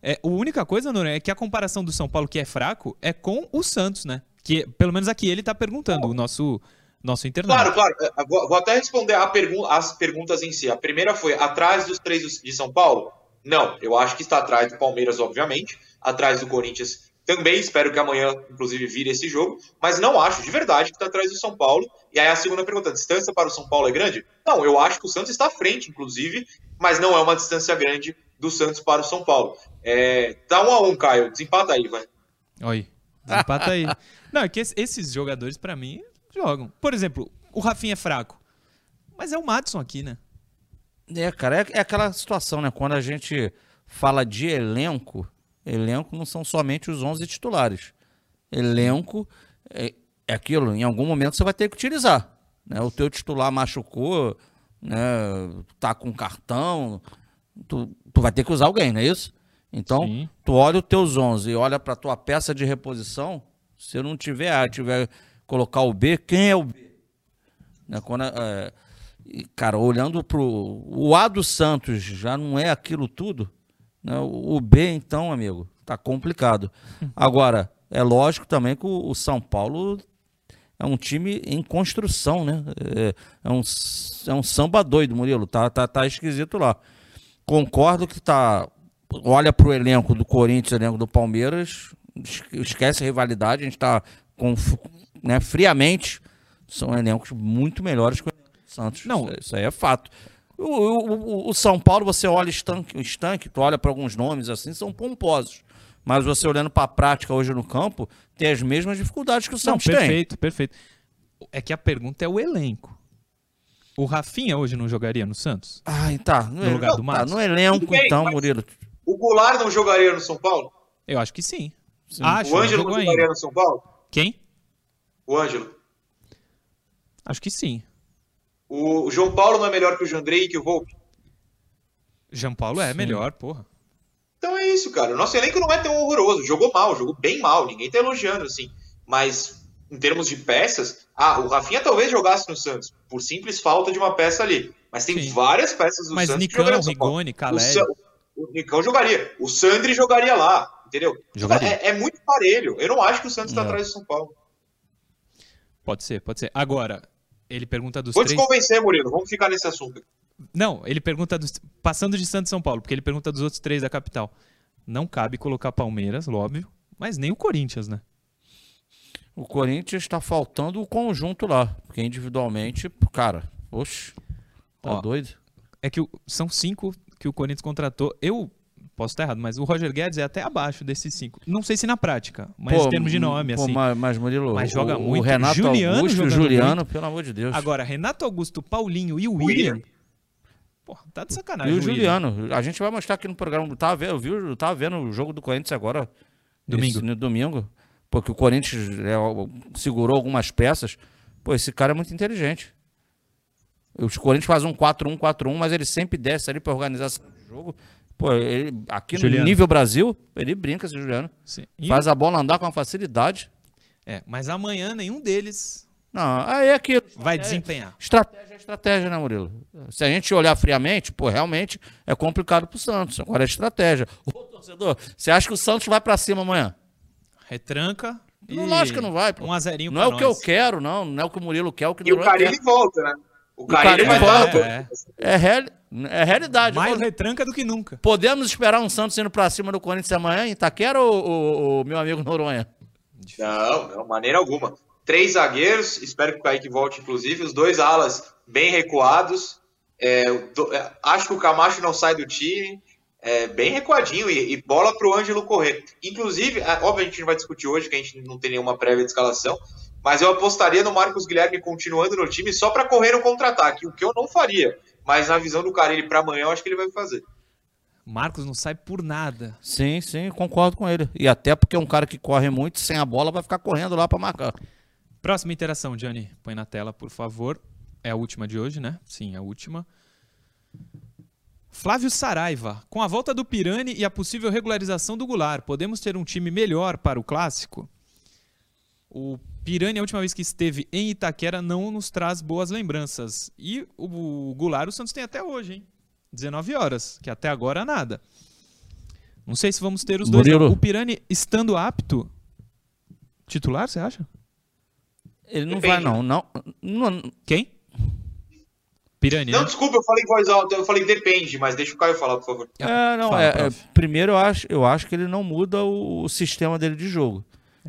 É, a única coisa, Noronha, é que a comparação do São Paulo, que é fraco, é com o Santos, né? Que pelo menos aqui ele está perguntando, o nosso, nosso internauta. Claro, claro. É, vou, vou até responder pergu as perguntas em si. A primeira foi atrás dos três de São Paulo? Não, eu acho que está atrás do Palmeiras, obviamente. Atrás do Corinthians também espero que amanhã, inclusive, vire esse jogo, mas não acho de verdade que está atrás do São Paulo. E aí a segunda pergunta: a distância para o São Paulo é grande? Não, eu acho que o Santos está à frente, inclusive, mas não é uma distância grande do Santos para o São Paulo. É, tá um a um, Caio. Desempata aí, vai. Oi. Desempata aí. não, é que esses jogadores, para mim, jogam. Por exemplo, o Rafinha é fraco. Mas é o Madison aqui, né? É, cara, é, é aquela situação, né? Quando a gente fala de elenco Elenco não são somente os 11 titulares. Elenco é, é aquilo, em algum momento você vai ter que utilizar. Né? O teu titular machucou, né? tá com cartão, tu, tu vai ter que usar alguém, não é isso? Então, Sim. tu olha os teus 11 e olha para tua peça de reposição, se não tiver A, tiver colocar o B, quem é o B? Né? Quando, é, cara, olhando pro o A do Santos já não é aquilo tudo? O B, então, amigo, tá complicado. Agora, é lógico também que o, São Paulo é um time em construção, né? É, é, um, é um samba doido, Murilo. Tá, tá, tá esquisito lá. Concordo que tá. Olha pro elenco do Corinthians, elenco do Palmeiras, esquece a rivalidade, a gente tá com, né, friamente. São elencos muito melhores que o Santos. Não, isso aí é fato. O, o, o, São Paulo, você olha estanque, estanque, tu olha para alguns nomes assim, são pomposos. Mas você olhando para a prática hoje no campo, tem as mesmas dificuldades que o Santos não, perfeito, tem. Perfeito, perfeito. É que a pergunta é o elenco. O Rafinha hoje não jogaria no Santos? Ah, tá. No, no lugar não, do? Tá, no elenco, bem, então, Murilo. O Goulart não jogaria no São Paulo? Eu acho que sim. sim. Acho, o Ângelo não jogaria ainda. no São Paulo? Quem? O Ângelo. Acho que sim. O João Paulo não é melhor que o Jandrei e que o Volpe? João Paulo é Sim. melhor, porra. Então é isso, cara. O nosso elenco não é tão horroroso. Jogou mal, jogou bem mal. Ninguém tá elogiando, assim. Mas em termos de peças, ah, o Rafinha talvez jogasse no Santos, por simples falta de uma peça ali. Mas tem Sim. várias peças do Mas Santos Nicão, que jogariam Rigoni, Caleri. O, o Nicão jogaria. O Sandri jogaria lá, entendeu? Jogaria. É, é, muito parelho. Eu não acho que o Santos está atrás do São Paulo. Pode ser, pode ser. Agora, ele pergunta dos Vou três... te convencer, Murilo. Vamos ficar nesse assunto. Não, ele pergunta dos... passando de Santos e São Paulo, porque ele pergunta dos outros três da capital. Não cabe colocar Palmeiras, óbvio, mas nem o Corinthians, né? O Corinthians está faltando o conjunto lá, porque individualmente, cara, oxe, tá Ó, doido. É que são cinco que o Corinthians contratou. Eu Posso estar errado, mas o Roger Guedes é até abaixo desses cinco. Não sei se na prática, mas pô, em termos de nome, pô, assim. Mas, mas Murilo, mas joga o, muito. O Renato Juliano Augusto, o Juliano, muito. pelo amor de Deus. Agora, Renato Augusto, Paulinho e o William. Porra, tá de sacanagem. E o, Juliano. A gente vai mostrar aqui no programa. Eu tava, vendo, eu, eu tava vendo o jogo do Corinthians agora. Domingo. Esse, no domingo. Porque o Corinthians é, segurou algumas peças. Pô, esse cara é muito inteligente. Os Corinthians fazem um 4-1, 4-1, mas ele sempre desce ali para organizar o jogo. Pô, ele, aqui Juliano. no nível Brasil, ele brinca, esse Juliano. Sim. Faz a bola andar com uma facilidade. É, mas amanhã nenhum deles. Não, aí é que. Vai é, desempenhar. Estratégia é estratégia, né, Murilo? Se a gente olhar friamente, pô, realmente é complicado pro Santos. Agora é estratégia. Ô, torcedor, você acha que o Santos vai para cima amanhã? Retranca, Não, lógico que não vai, pô. Um a zerinho Não é o que eu quero, não. Não é o que o Murilo quer, é o que o E o Carilli quer. volta, né? O Carilli Carilli vai volta. estar. É, É, real, é realidade. mais retranca do que nunca. Podemos esperar um Santos indo pra cima do Corinthians amanhã em Itaquera ou, ou- ou meu amigo Noronha? Não, não, maneira alguma. Três zagueiros, espero que o Kaique volte, inclusive. Os dois alas bem recuados. É, o do- é, acho que o Camacho não sai do time. É, bem recuadinho e, e bola para o Ângelo correr. Inclusive, é, óbvio, a gente não vai discutir hoje, que a gente não tem nenhuma prévia de escalação. Mas eu apostaria no Marcos Guilherme continuando no time só para correr no contra-ataque, o que eu não faria. Mas na visão do Carilli para amanhã, eu acho que ele vai fazer. Marcos não sai por nada. Sim, sim, concordo com ele. E até porque é um cara que corre muito, sem a bola, vai ficar correndo lá pra marcar. Próxima interação, Johnny. Põe na tela, por favor. É a última de hoje, né? Sim, a última. Flávio Saraiva. Com a volta do Pirani e a possível regularização do Goulart, podemos ter um time melhor para o clássico? O Pirani, a última vez que esteve em Itaquera, não nos traz boas lembranças. E o Goulart, o Santos tem até hoje, hein? 19 horas, que até agora nada. Não sei se vamos ter os dois. Murilo. O Pirani estando apto, titular, você acha? Ele não Depende. vai, não. não, não Quem? Pirani, Não, né? desculpa, eu falei em voz alta, eu falei depende, mas deixa o Caio falar, por favor. é, não, Fala, é, é, primeiro eu acho, eu acho que ele não muda o, o sistema dele de jogo.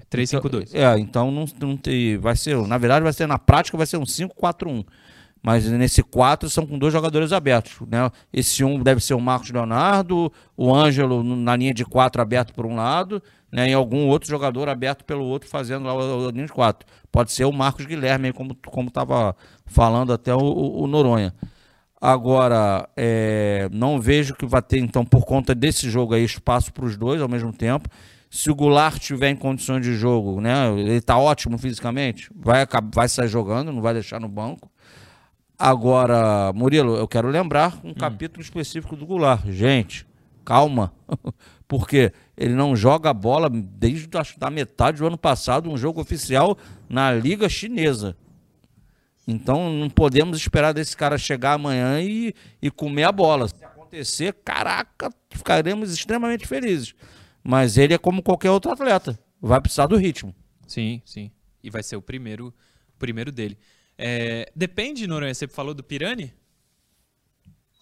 3-5-2. É, então não, não tem, vai ser, na verdade vai ser na prática vai ser um 5-4-1. Mas nesse 4 são com dois jogadores abertos, né? Esse um deve ser o Marcos Leonardo, o Ângelo na linha de 4 aberto por um lado, né? E algum outro jogador aberto pelo outro fazendo lá o, o linha de 4. Pode ser o Marcos Guilherme, como como estava falando até o, o- o Noronha. Agora, é, não vejo que vai ter, então, por conta desse jogo aí, espaço para os dois ao mesmo tempo. Se o Goulart tiver em condições de jogo, né? Ele tá ótimo fisicamente, vai, vai sair jogando, não vai deixar no banco. Agora, Murilo, eu quero lembrar um capítulo específico do Goulart. Gente, calma. Porque ele não joga a bola desde da metade do ano passado, um jogo oficial na Liga Chinesa. Então não podemos esperar desse cara chegar amanhã e, e comer a bola. Se acontecer, caraca, ficaremos extremamente felizes. Mas ele é como qualquer outro atleta. Vai precisar do ritmo. Sim, sim. E vai ser o primeiro, o primeiro dele. É, depende, Noronha, você falou do Pirani?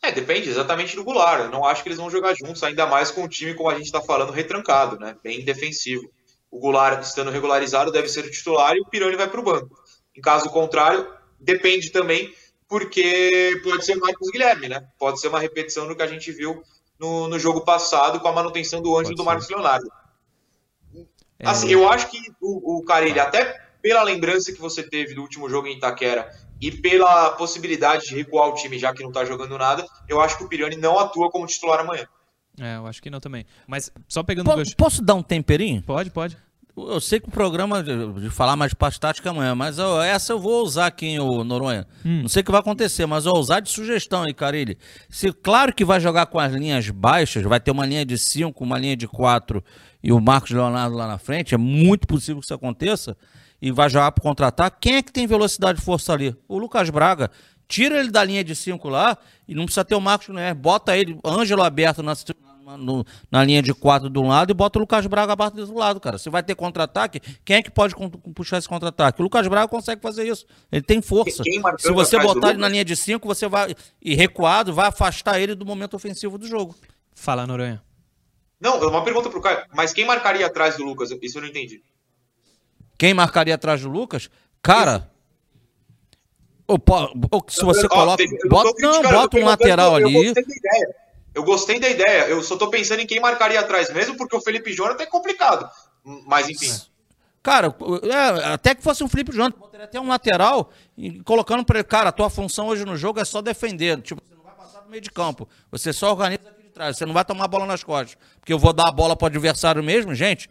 É, depende exatamente do Goulart. Eu não acho que eles vão jogar juntos, ainda mais com o time, como a gente está falando, retrancado, né? Bem defensivo. O Goulart, estando regularizado, deve ser o titular e o Pirani vai para o banco. Em caso contrário, depende também, porque pode ser o Marcos Guilherme, né? Pode ser uma repetição do que a gente viu no, no jogo passado com a manutenção do Ângelo do. Marcos Leonardo. É, Assim, eu acho que o, o Carilli, até pela lembrança que você teve do último jogo em Itaquera e pela possibilidade de recuar o time, já que não tá jogando nada, eu acho que o Pirani não atua como titular amanhã. é, eu acho que não também. Mas só pegando o Po- gancho. posso dar um temperinho? Pode, pode. Eu sei que o programa de, falar mais de parte tática amanhã, mas ó, essa eu vou usar aqui em o Noronha. Não sei o que vai acontecer, mas eu vou usar de sugestão aí, Carilli. Se, claro que vai jogar com as linhas baixas, vai ter uma linha de 5, uma linha de 4 e o Marcos Leonardo lá na frente, é muito possível que isso aconteça, e vai jogar para contra-ataque. Quem é que tem velocidade e força ali? O Lucas Braga. Tira ele da linha de 5 lá e não precisa ter o Marcos Leonardo. Bota ele, Ângelo aberto na, no- na linha de quatro de um lado e bota o Lucas Braga abaixo do outro lado, cara. Se vai ter contra-ataque, quem é que pode puxar esse contra-ataque? O Lucas Braga consegue fazer isso. Ele tem força. Se você botar ele na linha de cinco, você vai e recuado, vai afastar ele do momento ofensivo do jogo. Fala, Noronha. Não, uma pergunta pro Caio, mas quem marcaria atrás do Lucas? Isso eu não entendi. Quem marcaria atrás do Lucas? Cara, ou ou se você coloca, bota, não, bota um lateral ali. Eu. Eu gostei da ideia. Eu só tô pensando em quem marcaria atrás mesmo, porque o Felipe Jonathan é complicado. Mas enfim. Cara, é, até que fosse um Felipe Jonathan, botaria até um lateral e colocando pra ele, cara, a tua função hoje no jogo é só defender. Tipo, você não vai passar do meio de campo. Você só organiza aqui de trás. Você não vai tomar a bola nas costas. Porque eu vou dar a bola pro adversário mesmo, gente.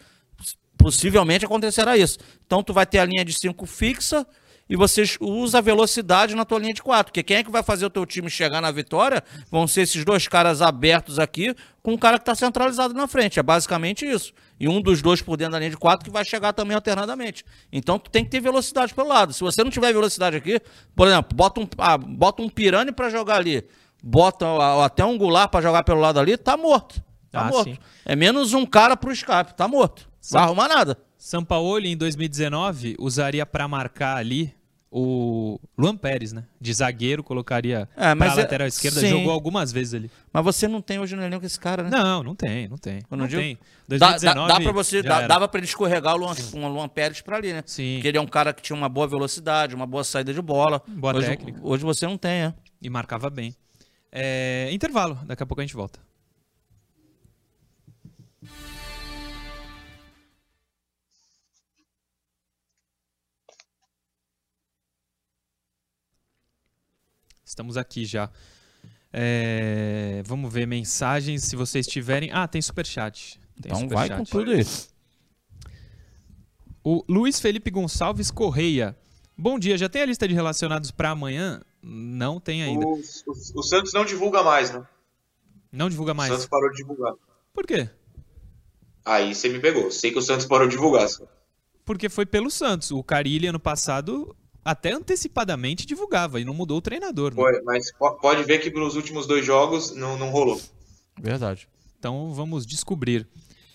Possivelmente acontecerá isso. Então tu vai ter a linha de 5 fixa e você usa a velocidade na tua linha de 4. Porque quem é que vai fazer o teu time chegar na vitória vão ser esses dois caras abertos aqui com um cara que está centralizado na frente. É basicamente isso. E um dos dois por dentro da linha de 4 que vai chegar também alternadamente. Então tu tem que ter velocidade pelo lado. Se você não tiver velocidade aqui, por exemplo, bota um, ah, bota um pirane para jogar ali, bota ah, até um gular para jogar pelo lado ali, tá morto. Tá Ah, morto. sim. É menos um cara pro escape, tá morto. Vai arrumar nada. Sampaoli em 2019 usaria para marcar ali o Luan Pérez, né? De zagueiro, colocaria mas pra é- lateral esquerda, sim. jogou algumas vezes ali. Mas você não tem hoje no elenco esse cara, né? Não, não tem, não tem. Eu não digo- tem. Dá, dá, 2019 dá pra você, dá- dava pra ele escorregar o Luan, um Luan Pérez pra ali, né? Sim. Porque ele é um cara que tinha uma boa velocidade, uma boa saída de bola. Boa hoje, técnica. Hoje você não tem, é. E marcava bem. É, intervalo, daqui a pouco a gente volta. Estamos aqui já. É, vamos ver mensagens, se vocês tiverem. Ah, tem superchat. Tem Então vai superchat. com tudo aí. O Luiz Felipe Gonçalves Correia. Bom dia, já tem a lista de relacionados para amanhã? Não tem ainda. O, o- o Santos não divulga mais, né? Não divulga O mais. Santos parou de divulgar. Por quê? Aí você me pegou. Sei que o Santos parou de divulgar. só. Porque foi pelo Santos. O Carilli, ano passado, até antecipadamente divulgava e não mudou o treinador. né? Foi, mas po- pode ver que nos últimos dois jogos não, não rolou. Verdade. Então vamos descobrir.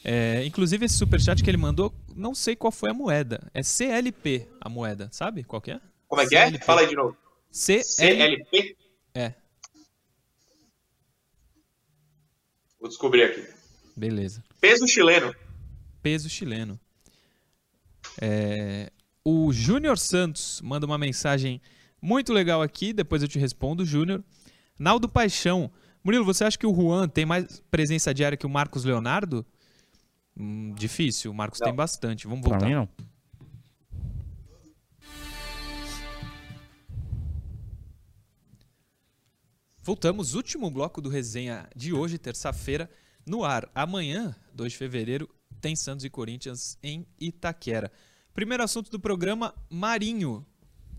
É, inclusive, esse superchat que ele mandou, não sei qual foi a moeda. É CLP a moeda, sabe qual que é? Como é que é? CLP. Fala aí de novo. CLP. CLP? É, Vou descobrir aqui. beleza. Peso chileno. Peso chileno. É, o Júnior Santos manda uma mensagem muito legal aqui, depois eu te respondo, Júnior. Naldo Paixão. Murilo, você acha que o Juan tem mais presença diária que o Marcos Leonardo? Hum, difícil, o Marcos Não. tem bastante. Vamos Pra voltar. mim, não. Voltamos, último bloco do resenha de hoje, terça-feira, no ar. Amanhã, 2 de fevereiro, tem Santos e Corinthians em Itaquera. Primeiro assunto do programa, Marinho.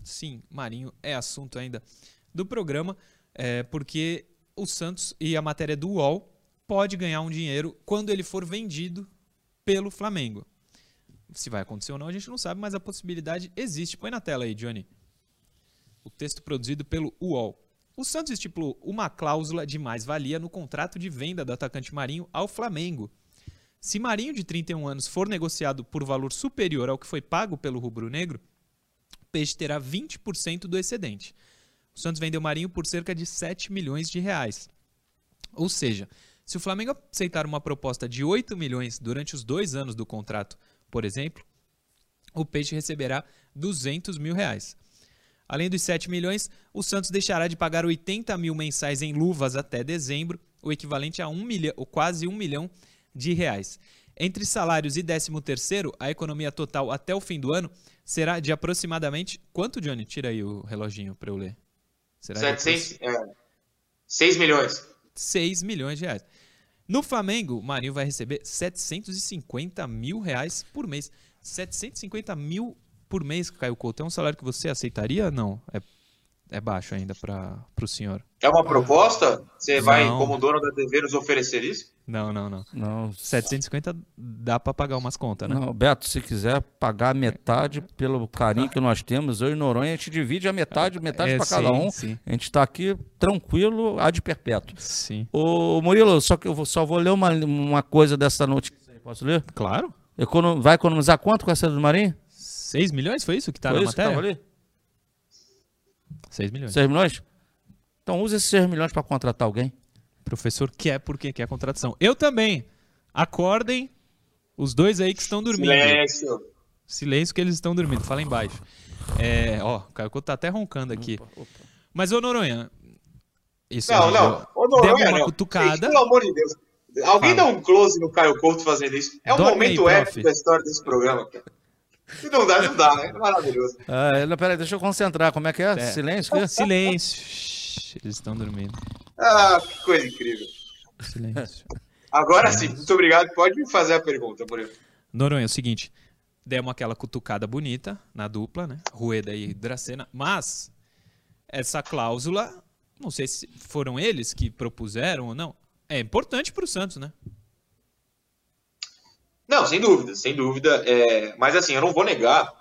Sim, Marinho é assunto ainda do programa, é, porque o Santos e a matéria do UOL pode ganhar um dinheiro quando ele for vendido pelo Flamengo. Se vai acontecer ou não, a gente não sabe, mas a possibilidade existe. Põe na tela aí, Johnny. O texto produzido pelo UOL. O Santos estipulou uma cláusula de mais-valia no contrato de venda do atacante Marinho ao Flamengo. Se Marinho, de 31 anos, for negociado por valor superior ao que foi pago pelo rubro-negro, o Peixe terá 20% do excedente. O Santos vendeu Marinho por cerca de 7 milhões de reais. Ou seja, se o Flamengo aceitar uma proposta de 8 milhões durante os dois anos do contrato, por exemplo, o Peixe receberá 200 mil reais. Além dos 7 milhões, o Santos deixará de pagar 80 mil mensais em luvas até dezembro, o equivalente a um milhão, ou quase 1 milhão de reais. Entre salários e 13 terceiro, a economia total até o fim do ano será de aproximadamente... Quanto, Johnny? Tira aí o reloginho para eu ler. Será de 700, é, 6 milhões. 6 milhões de reais. No Flamengo, o Marinho vai receber 750 mil reais por mês. 750 mil por mês, Caio Couto. É um salário que você aceitaria? Não. É, é baixo ainda para o senhor. É uma proposta? Você vai, Não. como dono da TV, nos oferecer isso? Não, não, não. Não, 750 dá para pagar umas contas, né? Não, Beto, se quiser pagar metade pelo carinho que nós temos, eu e Noronha, a gente divide a metade, metade É, para cada um. sim. A gente está aqui tranquilo, a de perpétuo. Sim. Ô, Murilo, só que eu vou- só vou ler uma, uma coisa dessa notícia aí. Posso ler? Claro. Econo- vai economizar quanto com essa do Marinho? 6 milhões foi isso que tá Foi na isso que matéria? ali? 6 milhões. 6 milhões? Então use esses 6 milhões para contratar alguém. Professor quer porque quer contratação. Eu também. Acordem os dois aí que estão dormindo. Silêncio. Silêncio que eles estão dormindo. Fala embaixo. É, ó, o Caio Couto tá até roncando aqui. Mas, ô Noronha, isso Não, aí, não. Ô, Noronha, uma não. cutucada. Pelo amor de Deus. Alguém Fala. dá um close no Caio Couto fazendo isso. É um Dorme momento aí, épico da história desse programa, cara. Se não dá, não dá, né? É maravilhoso. Ah, peraí, deixa eu concentrar. Como é que é? É. Silêncio? Silêncio. Eles estão dormindo. Ah, que coisa incrível. Silêncio. Agora sim, muito obrigado. Pode me fazer a pergunta, Murilo. Noronha, é o seguinte. Demos aquela cutucada bonita na dupla, né? Rueda e Dracena. Mas essa cláusula, não sei se foram eles que propuseram ou não. É importante pro Santos, né? Não, sem dúvida, sem dúvida. É, mas assim, eu não vou negar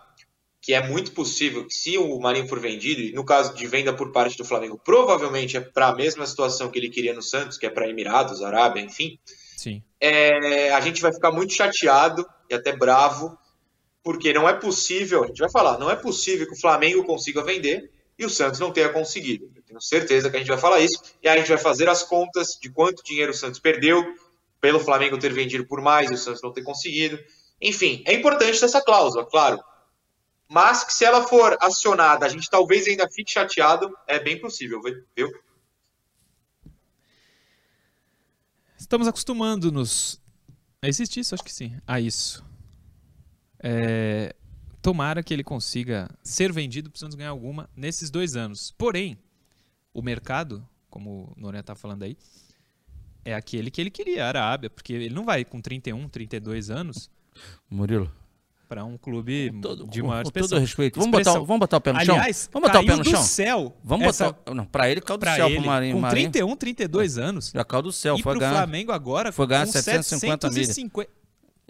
que é muito possível que se o Marinho for vendido, e no caso de venda por parte do Flamengo, provavelmente é para a mesma situação que ele queria no Santos, que é para Emirados, Arábia, enfim, Sim. é, a gente vai ficar muito chateado e até bravo porque não é possível, a gente vai falar, não é possível que o Flamengo consiga vender e o Santos não tenha conseguido. Eu tenho certeza que a gente vai falar isso e a gente vai fazer as contas de quanto dinheiro o Santos perdeu pelo Flamengo ter vendido por mais e o Santos não ter conseguido. Enfim, é importante essa cláusula, claro. Mas que se ela for acionada, a gente talvez ainda fique chateado, é bem possível, viu? Estamos acostumando-nos a existir isso, acho que sim, a isso. É, tomara que ele consiga ser vendido Santos ganhar alguma nesses dois anos. Porém, o mercado, como o Noronha está falando aí, é aquele que ele queria, a Arábia, porque ele não vai com 31, 32 anos. Murilo. Para um clube todo, de maior com todo respeito. Vamos botar, vamos botar o pé no chão? Aliás, vamos botar o pé no do chão? céu. Vamos essa... botar. Não, para ele caiu do céu ele, pro Marinho. Com Marinho. 31, 32 anos. Já caiu do céu. E foi pro ganhar, Flamengo agora foi ganhar com 750 mil. 750...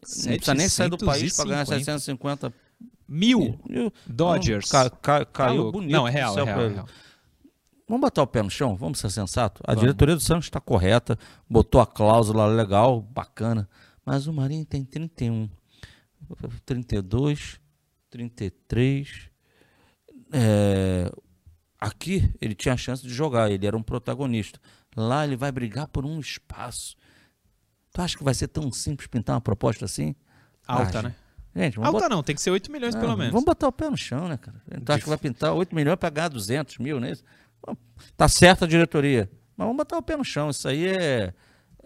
Não precisa nem sair do país para ganhar 750 mil. Dodgers. Ca, ca, caiu Tá bonito. Não, é real, é real, é real. Vamos botar o pé no chão? Vamos ser sensato? A Vamos. diretoria do Santos está correta, botou a cláusula legal, bacana, mas o Marinho tem 31, 32, 33. É, aqui ele tinha a chance de jogar, ele era um protagonista. Lá ele vai brigar por um espaço. Tu acha que vai ser tão simples pintar uma proposta assim? Alta, Ah, né? Gente, Alta botar- não, tem que ser 8 milhões pelo menos. Vamos botar o pé no chão, né, cara? Tu acha que vai pintar 8 milhões para ganhar 200 mil, né? Tá certa a diretoria. Mas vamos botar o pé no chão. Isso aí é.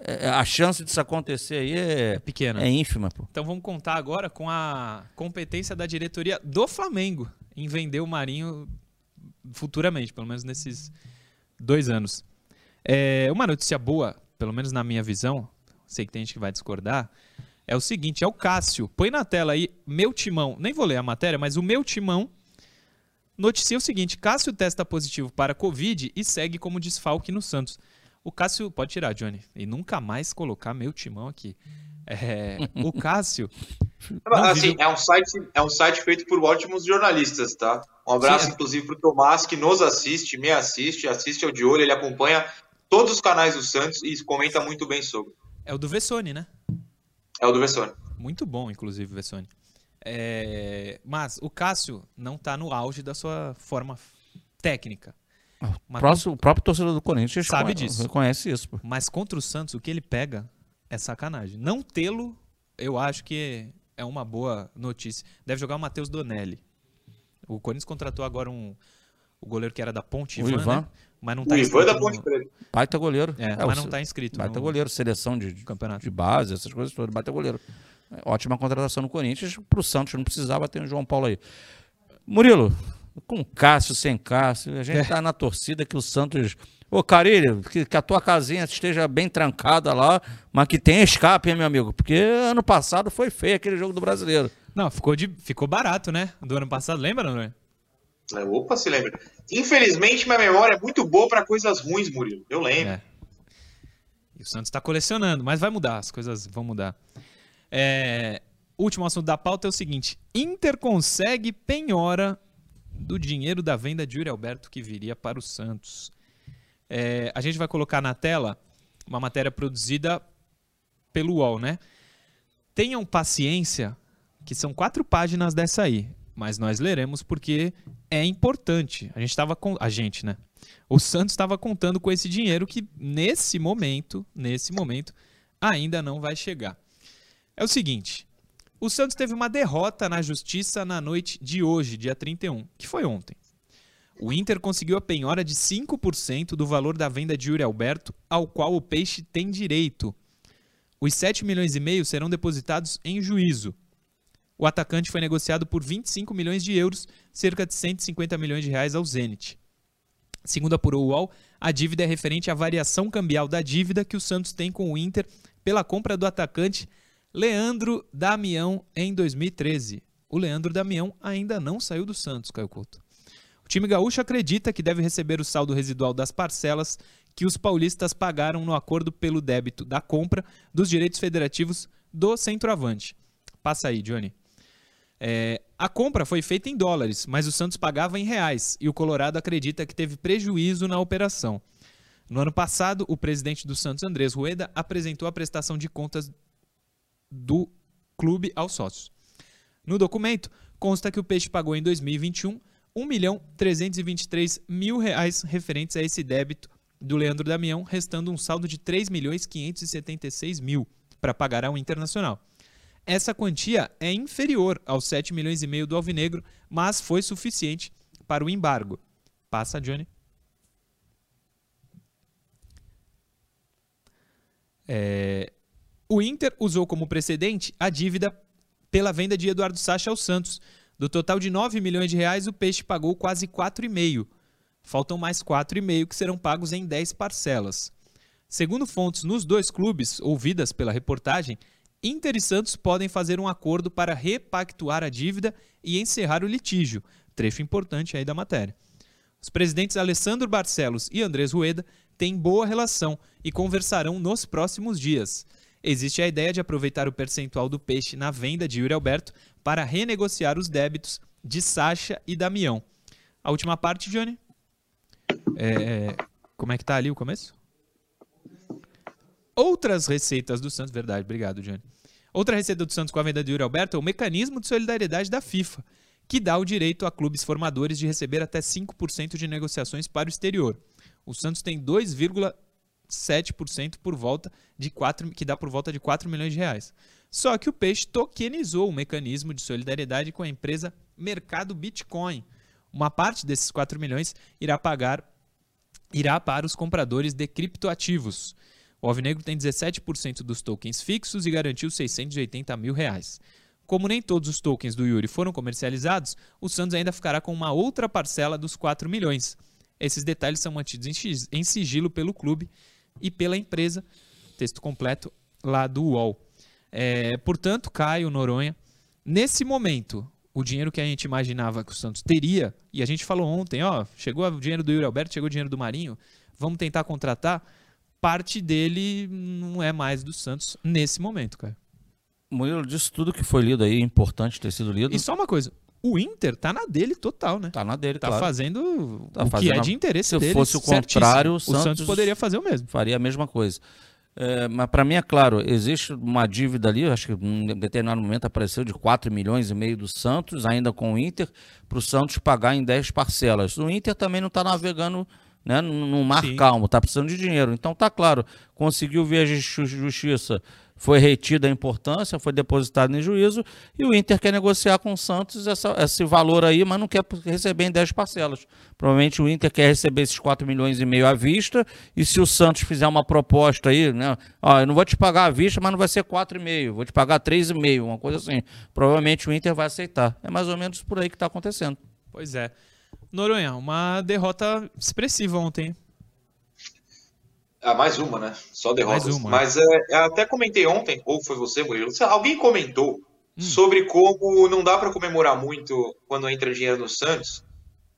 É- a chance disso acontecer aí é, pequena. É ínfima, pô. Então vamos contar agora com a competência da diretoria do Flamengo em vender o Marinho futuramente, pelo menos nesses dois anos. É, uma notícia boa, pelo menos na minha visão, sei que tem gente que vai discordar, é o seguinte, é o Cássio. Põe na tela aí, meu timão, nem vou ler a matéria, mas o meu timão noticia o seguinte, Cássio testa positivo para Covid e segue como desfalque no Santos. O Cássio, pode tirar, Johnny, e nunca mais colocar meu timão aqui. É, o Cássio... assim, vive- é um site, é um site feito por ótimos jornalistas, tá? Um abraço, Sim, inclusive, pro Tomás, que nos assiste, me assiste, assiste ao de olho, ele acompanha todos os canais do Santos e comenta muito bem sobre. É o do Vessone, né? É o do Vessone. Muito bom, inclusive, o Vessone. É, Mas o Cássio não tá no auge da sua forma técnica. Mas Próximo, o próprio torcedor do Corinthians Sabe conhe- disso. reconhece isso, pô. Mas contra o Santos, o que ele pega é sacanagem. Não tê-lo, eu acho que é uma boa notícia. Deve jogar o Matheus Donelli. O Corinthians contratou agora um o goleiro que era da Ponte, O Ivan, Ivan. né? Mas não O tá Ivan inscrito da no- Ponte Preta. Baita goleiro. É, o mas não se- tá inscrito Baita no- goleiro, seleção de, campeonato. de base, essas coisas todas. Baita goleiro. É, Ótima contratação no Corinthians. Pro Santos não precisava ter o João Paulo aí. Murilo, com Cássio, sem Cássio, a gente É. tá na torcida que o Santos. Ô, Carilho, que, que a tua casinha esteja bem trancada lá, mas que tenha escape, hein, meu amigo? Porque ano passado foi feio aquele jogo do brasileiro. Não, ficou, de, ficou barato, né? Do ano passado, lembra, não é? É, Opa, se lembra. Infelizmente, minha memória é muito boa para coisas ruins, Murilo. Eu lembro. É. E o Santos está colecionando, mas vai mudar, as coisas vão mudar. É, último assunto da pauta é o seguinte: Inter consegue penhora do dinheiro da venda de Yuri Alberto que viria para o Santos. É, a gente vai colocar na tela uma matéria produzida pelo UOL, né? Tenham paciência, que são quatro páginas dessa aí, mas nós leremos porque é importante. A gente estava com a gente, né? O Santos estava contando com esse dinheiro que nesse momento, nesse momento, ainda não vai chegar. É o seguinte, o Santos teve uma derrota na justiça na noite de hoje, dia 31, que foi ontem. O Inter conseguiu a penhora de 5% do valor da venda de Yuri Alberto, ao qual o Peixe tem direito. Os 7 milhões e meio serão depositados em juízo. O atacante foi negociado por 25 milhões de euros, cerca de 150 milhões de reais ao Zenit. Segundo apurou o UOL, a dívida é referente à variação cambial da dívida que o Santos tem com o Inter pela compra do atacante Leandro Damião em 2013. O Leandro Damião ainda não saiu do Santos, Caio Couto. O time gaúcho acredita que deve receber o saldo residual das parcelas que os paulistas pagaram no acordo pelo débito da compra dos direitos federativos do centroavante. Passa aí, Johnny. É, a compra foi feita em dólares, mas o Santos pagava em reais e o Colorado acredita que teve prejuízo na operação. No ano passado, o presidente do Santos, Andrés Rueda, apresentou a prestação de contas do clube aos sócios. No documento, consta que o Peixe pagou em 2021 1 milhão 323 mil reais referentes a esse débito do Leandro Damião, restando um saldo de 3 milhões 576 mil para pagar ao Internacional. Essa quantia é inferior aos 7 milhões e meio do Alvinegro, mas foi suficiente para o embargo. Passa, Johnny. É... O Inter usou como precedente a dívida pela venda de Eduardo Sacha ao Santos. Do total de 9 milhões de reais, o Peixe pagou quase 4,5. Faltam mais 4,5 que serão pagos em 10 parcelas. Segundo fontes nos dois clubes, ouvidas pela reportagem, Inter e Santos podem fazer um acordo para repactuar a dívida e encerrar o litígio. Trecho importante aí da matéria. Os presidentes Alessandro Barcelos e Andrés Rueda têm boa relação e conversarão nos próximos dias. Existe a ideia de aproveitar o percentual do peixe na venda de Yuri Alberto para renegociar os débitos de Sacha e Damião. A última parte, Johnny? É, como é que tá ali o começo? Outras receitas do Santos, verdade, obrigado, Johnny. Outra receita do Santos com a venda de Yuri Alberto é o mecanismo de solidariedade da FIFA, que dá o direito a clubes formadores de receber até 5% de negociações para o exterior. O Santos tem 2,7% por volta de 4, que dá por volta de 4 milhões de reais. Só que o Peixe tokenizou o mecanismo de solidariedade com a empresa Mercado Bitcoin. Uma parte desses 4 milhões irá pagar irá para os compradores de criptoativos. O Alvinegro tem 17% dos tokens fixos e garantiu 680 mil reais. Como nem todos os tokens do Yuri foram comercializados, o Santos ainda ficará com uma outra parcela dos 4 milhões. Esses detalhes são mantidos em sigilo pelo clube e pela empresa. Texto completo lá do UOL. É, portanto, Caio Noronha, nesse momento, o dinheiro que a gente imaginava que o Santos teria, e a gente falou ontem, ó, chegou o dinheiro do Yuri Alberto, chegou o dinheiro do Marinho, vamos tentar contratar. Parte dele não é mais do Santos nesse momento, cara. Murilo, disso tudo que foi lido aí, é importante ter sido lido. E só uma coisa, o Inter tá na dele total, né? Tá na dele, Tá claro. fazendo Tá o fazendo que é a- de interesse Se dele. fosse o certíssimo. contrário, o o Santos, Santos poderia fazer o mesmo. faria a mesma coisa. É, mas para mim é claro, existe uma dívida ali, acho que em determinado momento apareceu de 4 milhões e meio do Santos, ainda com o Inter, para o Santos pagar em 10 parcelas. O Inter também não está navegando né, num mar Sim. calmo, está precisando de dinheiro. Então tá claro, conseguiu via ju- justiça, foi retida a importância, foi depositado em juízo, e o Inter quer negociar com o Santos essa- esse valor aí, mas não quer receber em 10 parcelas. Provavelmente o Inter quer receber esses 4 milhões e meio à vista, e se o Santos fizer uma proposta aí, né? Ó, eu não vou te pagar à vista, mas não vai ser 4,5, vou te pagar 3,5, uma coisa assim. Provavelmente o Inter vai aceitar. É mais ou menos por aí que está acontecendo. Pois é. Noronha, uma derrota expressiva ontem. Ah, mais uma, né? Só derrotas. Mais uma, Mas é, eu até comentei ontem, ou foi você, Murilo, alguém comentou Hum. sobre como não dá para comemorar muito quando entra dinheiro no Santos,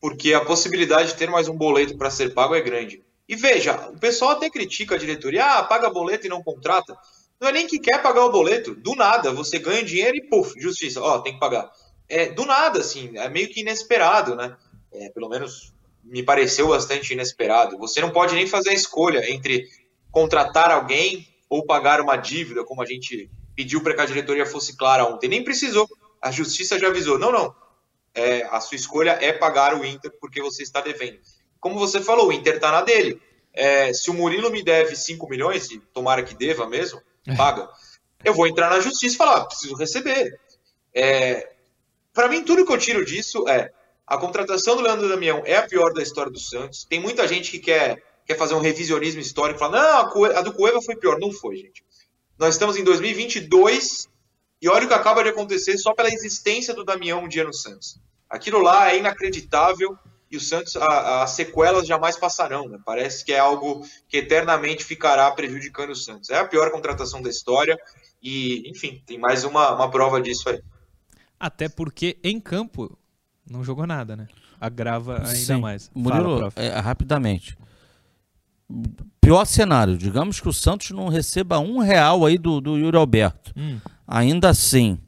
porque a possibilidade de ter mais um boleto para ser pago é grande. E veja, o pessoal até critica a diretoria, ah, paga boleto e não contrata. Não é nem que quer pagar o boleto, do nada, você ganha dinheiro e puf, justiça, ó, tem que pagar. É, do nada, assim, é meio que inesperado, né? É, pelo menos me pareceu bastante inesperado. Você não pode nem fazer a escolha entre contratar alguém ou pagar uma dívida, como a gente pediu para que a diretoria fosse clara ontem. Nem precisou. A justiça já avisou. Não, não. É, a sua escolha é pagar o Inter porque você está devendo. Como você falou, o Inter está na dele. É, se o Murilo me deve 5 milhões, e tomara que deva mesmo, paga. Eu vou entrar na justiça e falar, "Ah, preciso receber. É, para mim, tudo que eu tiro disso é a contratação do Leandro Damião é a pior da história do Santos. Tem muita gente que quer, quer fazer um revisionismo histórico, falar, não, a, a do Cueva foi pior. Não foi, gente. Nós estamos em 2022 e olha o que acaba de acontecer só pela existência do Damião um dia no Santos. Aquilo lá é inacreditável e o Santos, as sequelas jamais passarão. Né? Parece que é algo que eternamente ficará prejudicando o Santos. É a pior contratação da história e, enfim, tem mais uma, uma prova disso aí. Até porque em campo não jogou nada, né? Agrava ainda Sim. mais. Murilo, Fala, é, rapidamente. Pior cenário, digamos que o Santos não receba um real aí do, do Yuri Alberto. Hum. Ainda assim,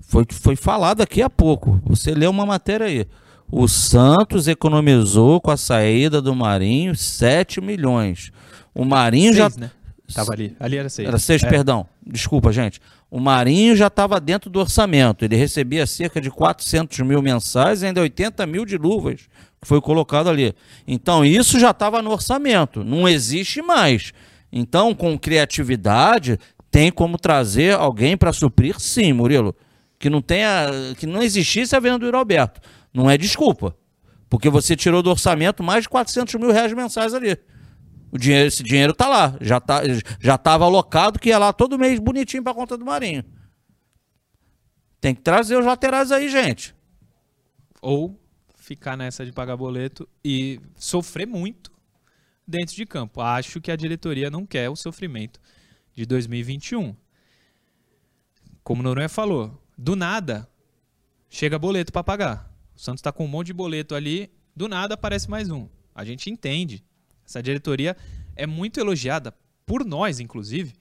foi, foi falado aqui há pouco. Você leu uma matéria aí. O Santos economizou com a saída do Marinho 7 milhões. O Marinho já. Né? Tava ali. Ali era seis. Era seis, É. perdão. Desculpa, gente. O Marinho já estava dentro do orçamento. Ele recebia cerca de 400 mil mensais e ainda 80 mil de luvas, que foi colocado ali. Então, isso já estava no orçamento. Não existe mais. Então, com criatividade, tem como trazer alguém para suprir, sim, Murilo. Que não tenha, que não existisse a venda do Yuri Alberto. Não é desculpa. Porque você tirou do orçamento mais de 400 mil reais mensais ali. O dinheiro, esse dinheiro tá lá. Já tá, já estava alocado que ia lá todo mês bonitinho para conta do Marinho. Tem que trazer os laterais aí, gente. Ou ficar nessa de pagar boleto e sofrer muito dentro de campo. Acho que a diretoria não quer o sofrimento de 2021. Como o Noronha falou, do nada chega boleto para pagar. O Santos está com um monte de boleto ali, do nada aparece mais um. A gente entende. Essa diretoria é muito elogiada por nós, inclusive,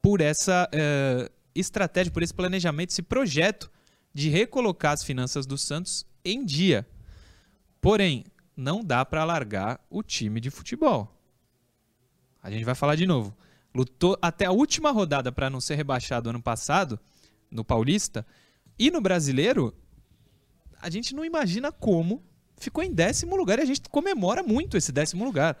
por essa eh, estratégia, por esse planejamento, esse projeto de recolocar as finanças do Santos em dia. Porém, não dá para largar o time de futebol. A gente vai falar de novo. Lutou até a última rodada para não ser rebaixado ano passado, no Paulista, e no Brasileiro, a gente não imagina como ficou em décimo lugar e a gente comemora muito esse décimo lugar.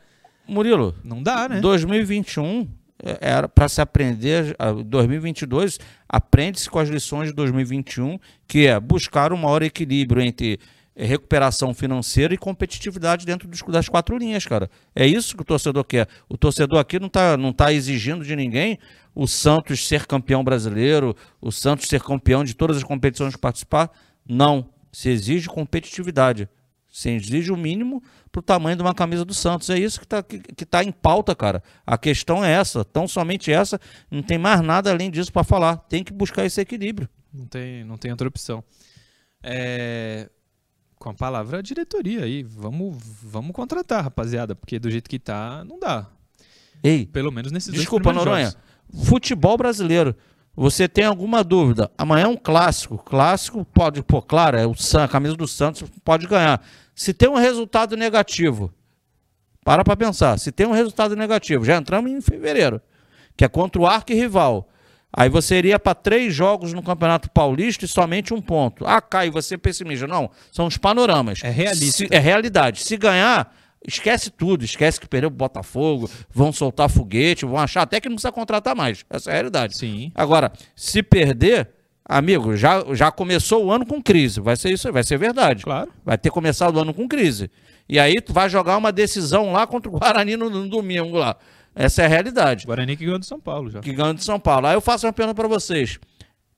Murilo, Não dá, né? 2021 é- era para se aprender, ah, 2022 aprende-se com as lições de 2021, que é buscar um maior equilíbrio entre recuperação financeira e competitividade dentro dos- das quatro linhas, cara. É isso que o torcedor quer. O torcedor aqui não está não tá exigindo de ninguém o Santos ser campeão brasileiro, o Santos ser campeão de todas as competições que participar. Não. Se exige competitividade. Se exige o mínimo para o tamanho de uma camisa do Santos. É isso que está que, que tá em pauta, cara. A questão é essa. Tão somente essa. Não tem mais nada além disso para falar. Tem que buscar esse equilíbrio. Não tem, não tem outra opção. É, Com a palavra diretoria aí. Vamos, vamos contratar, rapaziada, porque do jeito que tá, não dá. Ei, Pelo menos nesses desculpa, Noronha. jogos. Futebol brasileiro. Você tem alguma dúvida? Amanhã é um clássico. Clássico pode, pô, claro, é o San, a camisa do Santos pode ganhar. Se tem um resultado negativo, para para pensar. Se tem um resultado negativo, já entramos em fevereiro, que é contra o arqui-rival. Aí você iria para três jogos no Campeonato Paulista e somente um ponto. Ah, Caio, você é pessimista. Não, são os panoramas. É realista. Se- é realidade. Se ganhar, esquece tudo. Esquece que perdeu o Botafogo, vão soltar foguete, vão achar até que não precisa contratar mais. Essa é a realidade. Sim. Agora, se perder, amigo, já, já começou o ano com crise. Vai ser isso, vai ser verdade. Claro. Vai ter começado o ano com crise. E aí tu vai jogar uma decisão lá contra o Guarani no, no domingo lá. Essa é a realidade. Guarani que ganhou do São Paulo já. Que ganhou de São Paulo. Aí eu faço uma pergunta para vocês.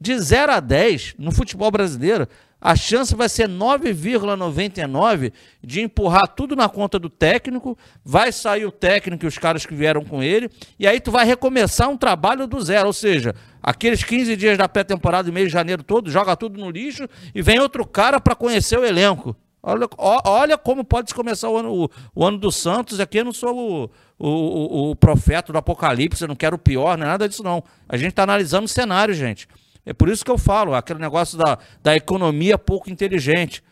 De 0 a 10, no futebol brasileiro, a chance vai ser 9,99 de empurrar tudo na conta do técnico, vai sair o técnico e os caras que vieram com ele, e aí tu vai recomeçar um trabalho do zero, ou seja, aqueles 15 dias da pré-temporada e mês de janeiro todo, joga tudo no lixo e vem outro cara para conhecer o elenco. Olha, olha como pode começar o ano, o, o ano do Santos. Aqui eu não sou o, o, o- o profeta do Apocalipse, eu não quero o pior, não é nada disso, não. A gente está analisando o cenário, gente. É por isso que eu falo, aquele negócio da, da economia pouco inteligente.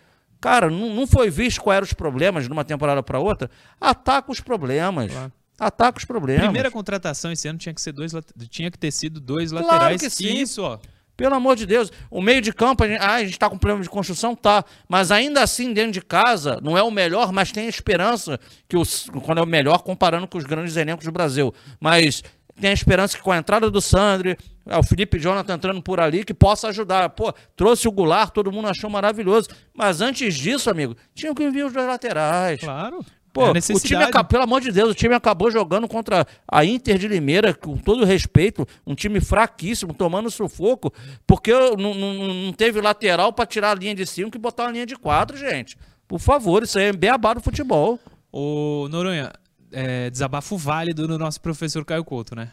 Cara, não, não foi visto quais eram os problemas de uma temporada para outra. Ataca os problemas. Ataca os problemas. Primeira contratação esse ano tinha que ser dois, tinha que ter sido dois Claro laterais. que sim. Isso, ó. Pelo amor de Deus, o meio de campo, a gente, ah, a gente está com problema de construção, tá. Mas ainda assim, dentro de casa, não é o melhor, mas tem a esperança que os, quando é o melhor comparando com os grandes elencos do Brasil. Mas tem a esperança que com a entrada do Sandri, é, o Felipe Jonathan entrando por ali, que possa ajudar. Pô, trouxe o Goulart, todo mundo achou maravilhoso. Mas antes disso, amigo, tinha que enviar os dois laterais. Claro. Pô, É a o time acabou, pelo amor de Deus, o time acabou jogando contra a Inter de Limeira, com todo respeito, um time fraquíssimo, tomando sufoco, porque não, não, não teve lateral pra tirar a linha de 5 e botar uma linha de 4, gente. Por favor, isso aí é beabá do futebol. Ô, Noronha, é, desabafo válido do nosso professor Caio Couto, né?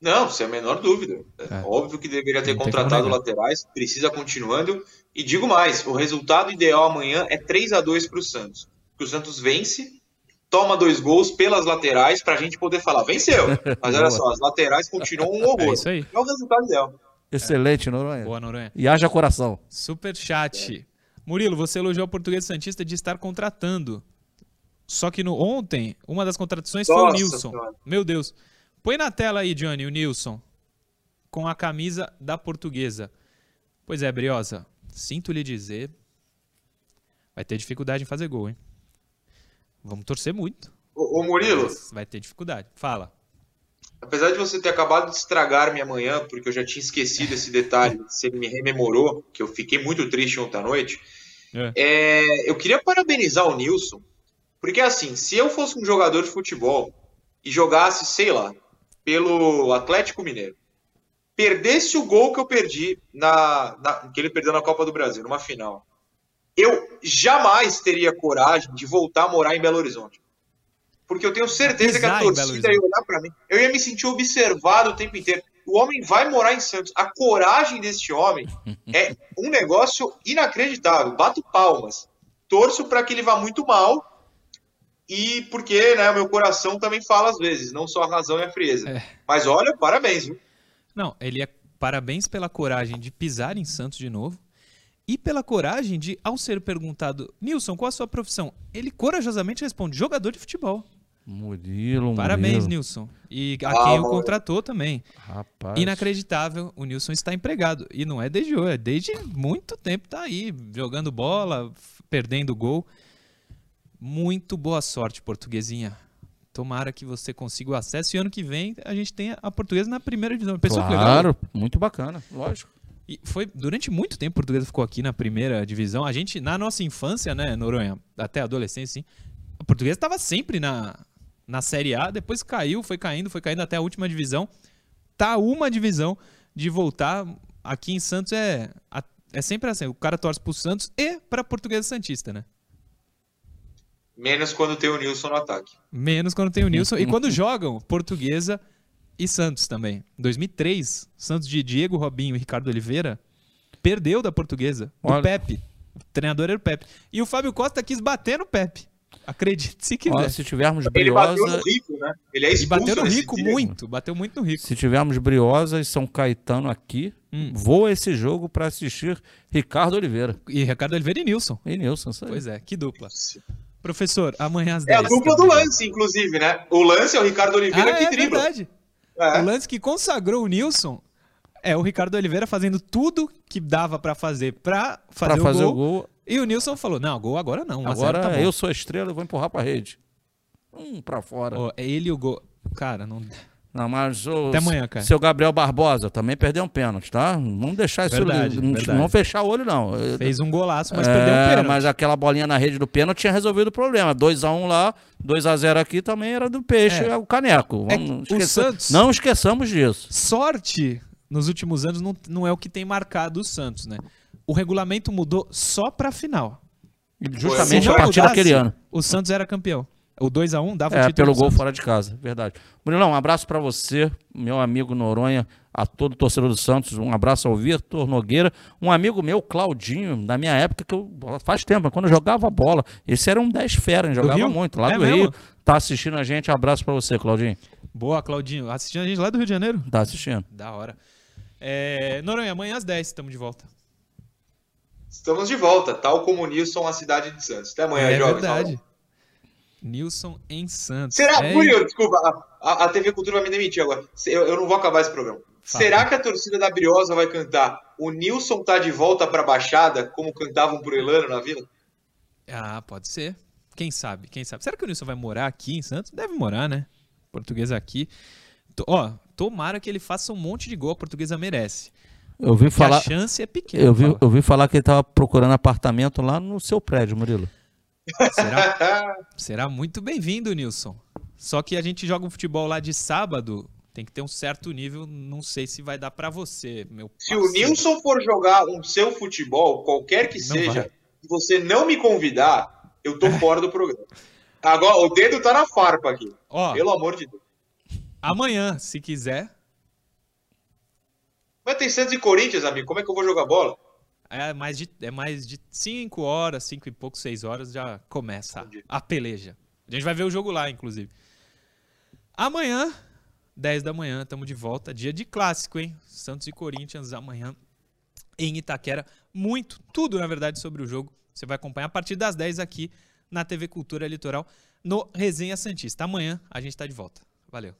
Não, sem a menor dúvida. É É. Óbvio que deveria ter Não contratado laterais, precisa continuando. E digo mais, o resultado ideal amanhã é 3 a 2 para o Santos. Que o Santos vence, toma dois gols pelas laterais para a gente poder falar, venceu. Mas olha só, as laterais continuam um horror. É isso aí. É o resultado ideal. Excelente, Noronha. Boa, Noronha. E haja coração. Super chat. Murilo, você elogiou o português Santista de estar contratando. Só que no ontem, uma das contratações foi o Nossa Nilson. Senhora. Meu Deus. Põe na tela aí, Johnny, o Nilson. Com a camisa da portuguesa. Pois é, Briosa. Sinto lhe dizer. Vai ter dificuldade em fazer gol, hein? Vamos torcer muito. Ô, ô Murilo, Mas vai ter dificuldade. Fala. apesar de você ter acabado de estragar minha manhã, porque eu já tinha esquecido esse detalhe, você me rememorou, que eu fiquei muito triste ontem à noite. É. É, eu queria parabenizar o Nilson, porque assim, se eu fosse um jogador de futebol e jogasse, sei lá, pelo Atlético Mineiro, perdesse o gol que eu perdi na, na- que ele perdeu na Copa do Brasil, numa final, eu jamais teria coragem de voltar a morar em Belo Horizonte. Porque eu tenho certeza que a torcida ia olhar pra mim. Eu ia me sentir observado o tempo inteiro. O homem vai morar em Santos. A coragem deste homem é um negócio inacreditável. Bato palmas. Torço para que ele vá muito mal. E porque né, o meu coração também fala às vezes, não só a razão e a frieza. É. Mas olha, parabéns, viu? Não, ele é parabéns pela coragem de pisar em Santos de novo e pela coragem de, ao ser perguntado, Nilson, qual a sua profissão? Ele corajosamente responde, jogador de futebol. Murilo, Parabéns, Murilo. Nilson. E a Ah, quem o contratou também. Rapaz. Inacreditável, o Nilson está empregado. E não é desde hoje, é desde muito tempo tá aí, jogando bola, perdendo gol. Muito boa sorte, portuguesinha. Tomara que você consiga o acesso e ano que vem a gente tenha a portuguesa na primeira divisão. Pensou? Claro, muito bacana, lógico. E foi durante muito tempo a Portuguesa ficou aqui na primeira divisão. A gente, na nossa infância, né, Noronha, até a adolescência, sim, a Portuguesa estava sempre na, na Série A, depois caiu, foi caindo, foi caindo até a última divisão. Tá uma divisão de voltar. Aqui em Santos é, a- é sempre assim: o cara torce pro Santos e pra Portuguesa Santista, né? Menos quando tem o Nilson no ataque. Menos quando tem o Nilson. e quando jogam Portuguesa e Santos também. Em 2003, Santos de Diego Robinho e Ricardo Oliveira perdeu da Portuguesa, do Olha. Pepe. O treinador era o Pepe. E o Fábio Costa quis bater no Pepe. Acredite se quiser. Olha, se tivermos Ele bateu Briosa, no Rico, né? Ele é e expulso bateu no Rico dia. muito. Bateu muito no Rico. se tivermos Briosa e São Caetano aqui, Hum. vou a esse jogo para assistir Ricardo Oliveira E Ricardo Oliveira e Nilson. e Nilson. isso aí. Pois é, que dupla. Professor, amanhã às É 10. a dupla do lance, inclusive, né? O lance é o Ricardo Oliveira Ah, que é dribla. verdade. É. O lance que consagrou o Nilson é o Ricardo Oliveira fazendo tudo que dava pra fazer pra fazer, Pra fazer o, o gol, gol. E o Nilson falou: Não, gol agora não. 1 a 0 Agora tá bom. eu sou a estrela, eu vou empurrar pra rede. Hum, pra fora. É ele e o gol. Cara, não. Não, mas o Até amanhã, cara. seu Gabriel Barbosa também perdeu um pênalti, tá? Vamos deixar isso Verdade, não, verdade. não fechar o olho, não. Fez um golaço, mas É, perdeu um pênalti. Mas aquela bolinha na rede do pênalti tinha resolvido o problema. 2x1 lá, 2x0 aqui também era do peixe, É. é o caneco. É Vamos que o Santos- Não esqueçamos disso. Sorte nos últimos anos não, não é o que tem marcado o Santos, né? O regulamento mudou só pra final. Justamente a partir mudasse, daquele ano. O Santos era campeão. O 2x1 dava o É, título pelo gol Santos. fora de casa, verdade. Murilão, um abraço pra você, meu amigo Noronha, a todo torcedor do Santos, um abraço ao Vitor Nogueira, um amigo meu, Claudinho, da minha época, que eu, faz tempo, quando eu jogava bola, esse era um 10 fera, hein, jogava muito, lá É do mesmo? Rio, tá assistindo a gente, abraço pra você, Claudinho, Boa, Claudinho. Assistindo a gente lá do Rio de Janeiro? tá assistindo. Da hora. É, Noronha, amanhã às 10 estamos de volta. Estamos de volta, tal como o Nilson, a cidade de Santos. Até amanhã, é jovens. verdade. Nilson em Santos. Será, É, Murilo, desculpa, a, a- TV Cultura vai me demitir agora. Eu, eu não vou acabar esse programa. Fala. Será que a torcida da Briosa vai cantar O Nilson tá de volta pra Baixada, como cantavam pro Elano na vila? Ah, pode ser. Quem sabe, quem sabe. Será que o Nilson vai morar aqui em Santos? Deve morar, né? Português aqui. To- Ó, tomara que ele faça um monte de gol. A portuguesa merece. Eu ouvi Que falar, a chance é pequena. eu vi, fala. eu vi falar que ele tava procurando apartamento lá no seu prédio, Murilo. Será, será muito bem-vindo, Nilson. Só que a gente joga um futebol lá de sábado. Tem que ter um certo nível. Não sei se vai dar pra você, meu Se o parceiro. Nilson for jogar um seu futebol, qualquer que seja, vai. e você não me convidar, eu tô fora do programa. Agora, o dedo tá na farpa aqui. Ó, Pelo amor de Deus. amanhã, se quiser, Mas tem Santos e Corinthians, amigo. Como é que eu vou jogar bola? É mais de, é mais de 5 horas, 5 e pouco, 6 horas já começa a peleja. A gente vai ver o jogo lá, inclusive. Amanhã, 10 da manhã, estamos de volta. Dia de clássico, hein? Santos e Corinthians amanhã em Itaquera. Muito, tudo na verdade sobre o jogo. Você vai acompanhar a partir das 10 aqui na TV Cultura Litoral no Resenha Santista. Amanhã a gente está de volta. Valeu.